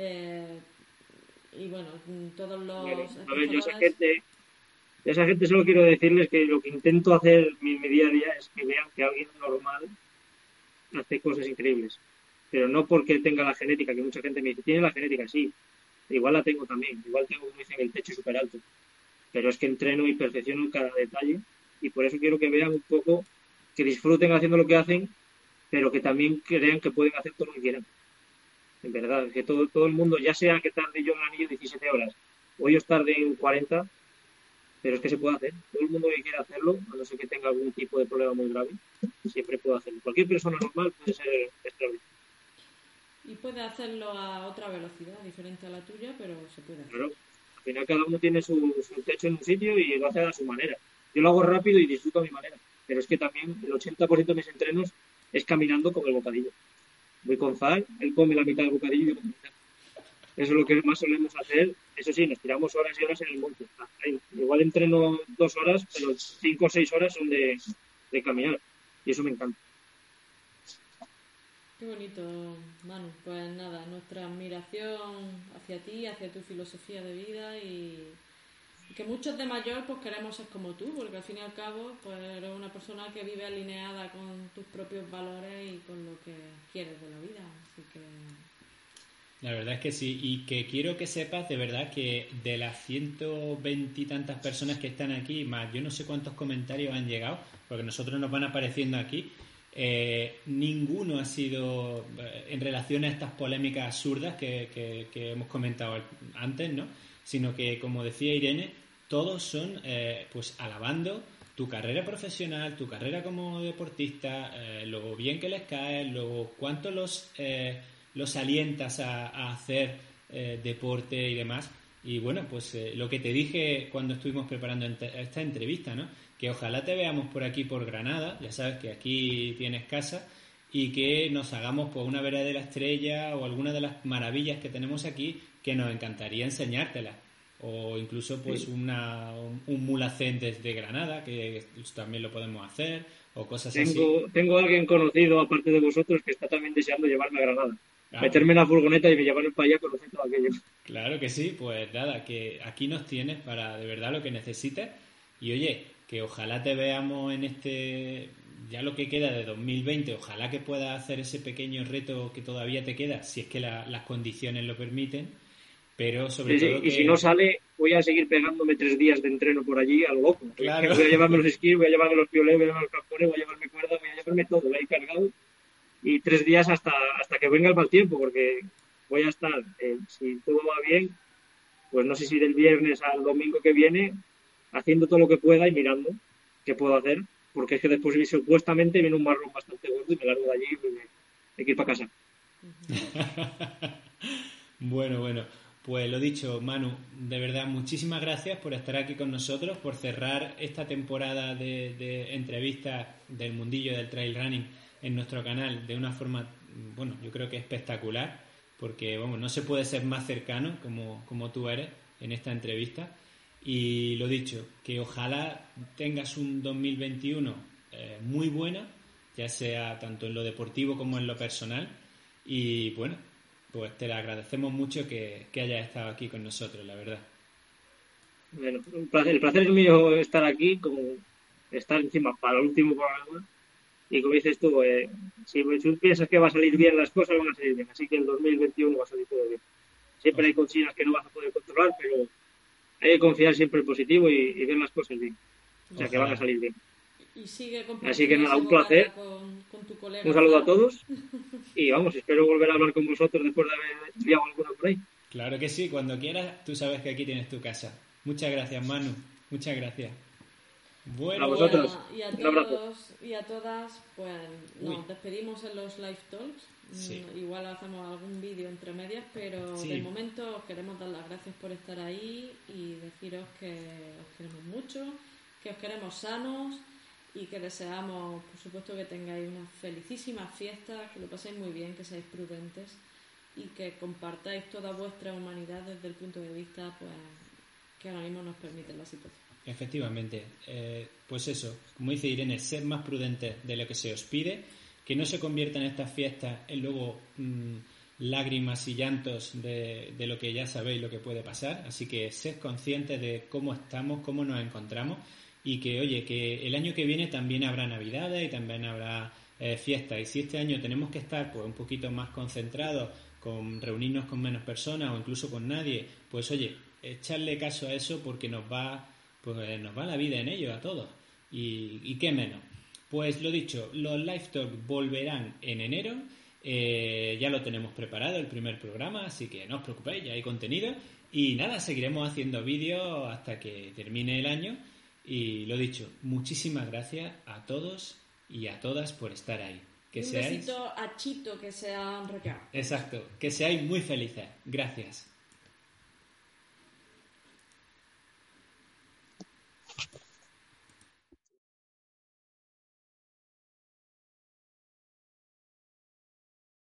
eh, y bueno, todos los... A ver, yo esa gente, esa gente solo quiero decirles que lo que intento hacer mi, mi día a día es que vean que alguien normal hace cosas increíbles. Pero no porque tenga la genética, que mucha gente me dice, tiene la genética, sí. Igual la tengo también, igual tengo, como dicen, el techo súper alto. Pero es que entreno y perfecciono cada detalle y por eso quiero que vean un poco, que disfruten haciendo lo que hacen, pero que también crean que pueden hacer todo lo que quieran. En verdad, que todo, todo el mundo, ya sea que tarde yo en el anillo 17 horas o ellos tarden 40, pero es que se puede hacer. Todo el mundo que quiera hacerlo, a no ser que tenga algún tipo de problema muy grave, siempre puede hacerlo. Cualquier persona normal puede ser extraordinario. Y puede hacerlo a otra velocidad, diferente a la tuya, pero se puede hacer. Claro, al final cada uno tiene su, su techo en un sitio y lo hace a su manera. Yo lo hago rápido y disfruto a mi manera, pero es que también el 80% de mis entrenos es caminando con el bocadillo. Voy con Zar, él come la mitad del bocadillo y yo. Eso es lo que más solemos hacer. Eso sí, nos tiramos horas y horas en el monte. Igual entreno dos horas, pero cinco o seis horas son de, de caminar. Y eso me encanta. Qué bonito, Manu. Pues nada, nuestra admiración hacia ti, hacia tu filosofía de vida y que muchos de mayor pues queremos ser como tú, porque al fin y al cabo pues eres una persona que vive alineada con tus propios valores y con lo que quieres de la vida. Así que La verdad es que sí, y que quiero que sepas de verdad que de las 120 y tantas personas que están aquí, más yo no sé cuántos comentarios han llegado, porque nosotros nos van apareciendo aquí, eh, ninguno ha sido eh, en relación a estas polémicas absurdas que, que- que hemos comentado antes, ¿no? Sino que, como decía Irene, todos son eh, pues alabando tu carrera profesional, tu carrera como deportista, eh, lo bien que les cae, lo cuánto los, eh, los alientas a, hacer eh, deporte y demás. Y bueno, pues eh, lo que te dije cuando estuvimos preparando esta entrevista, ¿no? Que ojalá te veamos por aquí, por Granada, ya sabes que aquí tienes casa, y que nos hagamos por una vera de la estrella o alguna de las maravillas que tenemos aquí, que nos encantaría enseñártelas. O incluso pues una, un, un mulacén desde Granada, que también lo podemos hacer, o cosas así. Tengo, tengo a alguien conocido, aparte de vosotros, que está también deseando llevarme a Granada. Ah, Meterme en la furgoneta y me llevarme para allá todo aquello. Claro que sí, pues nada, que aquí nos tienes para de verdad lo que necesites. Y oye, que ojalá te veamos en este, ya lo que queda de 2020, ojalá que puedas hacer ese pequeño reto que todavía te queda, si es que la- las condiciones lo permiten. Pero sobre Sí, sí, todo Y si no sale, voy a seguir pegándome tres días de entreno por allí a lo loco. Claro. Voy a llevarme los esquís, voy a llevarme los piolés, voy a llevarme los campones, voy a llevarme cuerda, voy a llevarme todo, voy a ir cargado. Y tres días hasta, hasta que venga el mal tiempo, porque voy a estar, eh, si todo va bien, pues no sé si del viernes al domingo que viene, haciendo todo lo que pueda y mirando qué puedo hacer, porque es que después supuestamente viene un marrón bastante gordo y me largo de allí y me- hay que ir para casa. Bueno, bueno, pues lo dicho, Manu, de verdad, muchísimas gracias por estar aquí con nosotros, por cerrar esta temporada de, de entrevistas del mundillo del trail running en nuestro canal de una forma, bueno, yo creo que espectacular, porque vamos, no se puede ser más cercano como, como tú eres en esta entrevista. Y lo dicho, que ojalá tengas un 2021 eh, muy bueno, ya sea tanto en lo deportivo como en lo personal. Y bueno, pues te agradecemos mucho que, que hayas estado aquí con nosotros, la verdad. Bueno, un placer- el placer es mío estar aquí, como estar encima para el último programa. Y como dices tú, eh, si tú piensas que va a salir bien las cosas, van a salir bien. Así que el 2021 va a salir todo bien. Siempre hay cositas que no vas a poder controlar, pero hay que confiar siempre en positivo y, y ver las cosas bien. O sea, que van a salir bien. Y sigue Así que nada, compartiendo un placer. Con, con tu colega. Un saludo a todos y vamos, espero volver a hablar con vosotros después de haber enviado alguno por ahí. Claro que sí, cuando quieras, tú sabes que aquí tienes tu casa. Muchas gracias, Manu. Muchas gracias. Bueno, A vosotros. Y a, Un abrazo. todos y a todas, pues Uy. nos despedimos en los live talks. Sí. Mm, Igual hacemos algún vídeo entre medias, pero Sí. de momento os queremos dar las gracias por estar ahí y deciros que os queremos mucho, que os queremos sanos y que deseamos, por supuesto, que tengáis unas felicísimas fiestas, que lo paséis muy bien, que seáis prudentes y que compartáis toda vuestra humanidad desde el punto de vista pues, que ahora mismo nos permite la situación. Efectivamente, eh, pues eso, como dice Irene, ser más prudentes de lo que se os pide, que no se conviertan estas fiestas en luego mm, lágrimas y llantos de, de lo que ya sabéis lo que puede pasar, así que sed conscientes de cómo estamos, cómo nos encontramos y que, oye, que el año que viene también habrá Navidades y también habrá eh, fiestas y si este año tenemos que estar pues un poquito más concentrados, con reunirnos con menos personas o incluso con nadie, pues oye, echarle caso a eso porque nos va pues nos va la vida en ello a todos. Y, y qué menos. Pues lo dicho, los live talk volverán en enero. Eh, ya lo tenemos preparado el primer programa, así que no os preocupéis, ya hay contenido. Y nada, seguiremos haciendo vídeos hasta que termine el año. Y lo dicho, muchísimas gracias a todos y a todas por estar ahí. Que un seáis... besito a Chito que se han Exacto, que seáis muy felices. Gracias.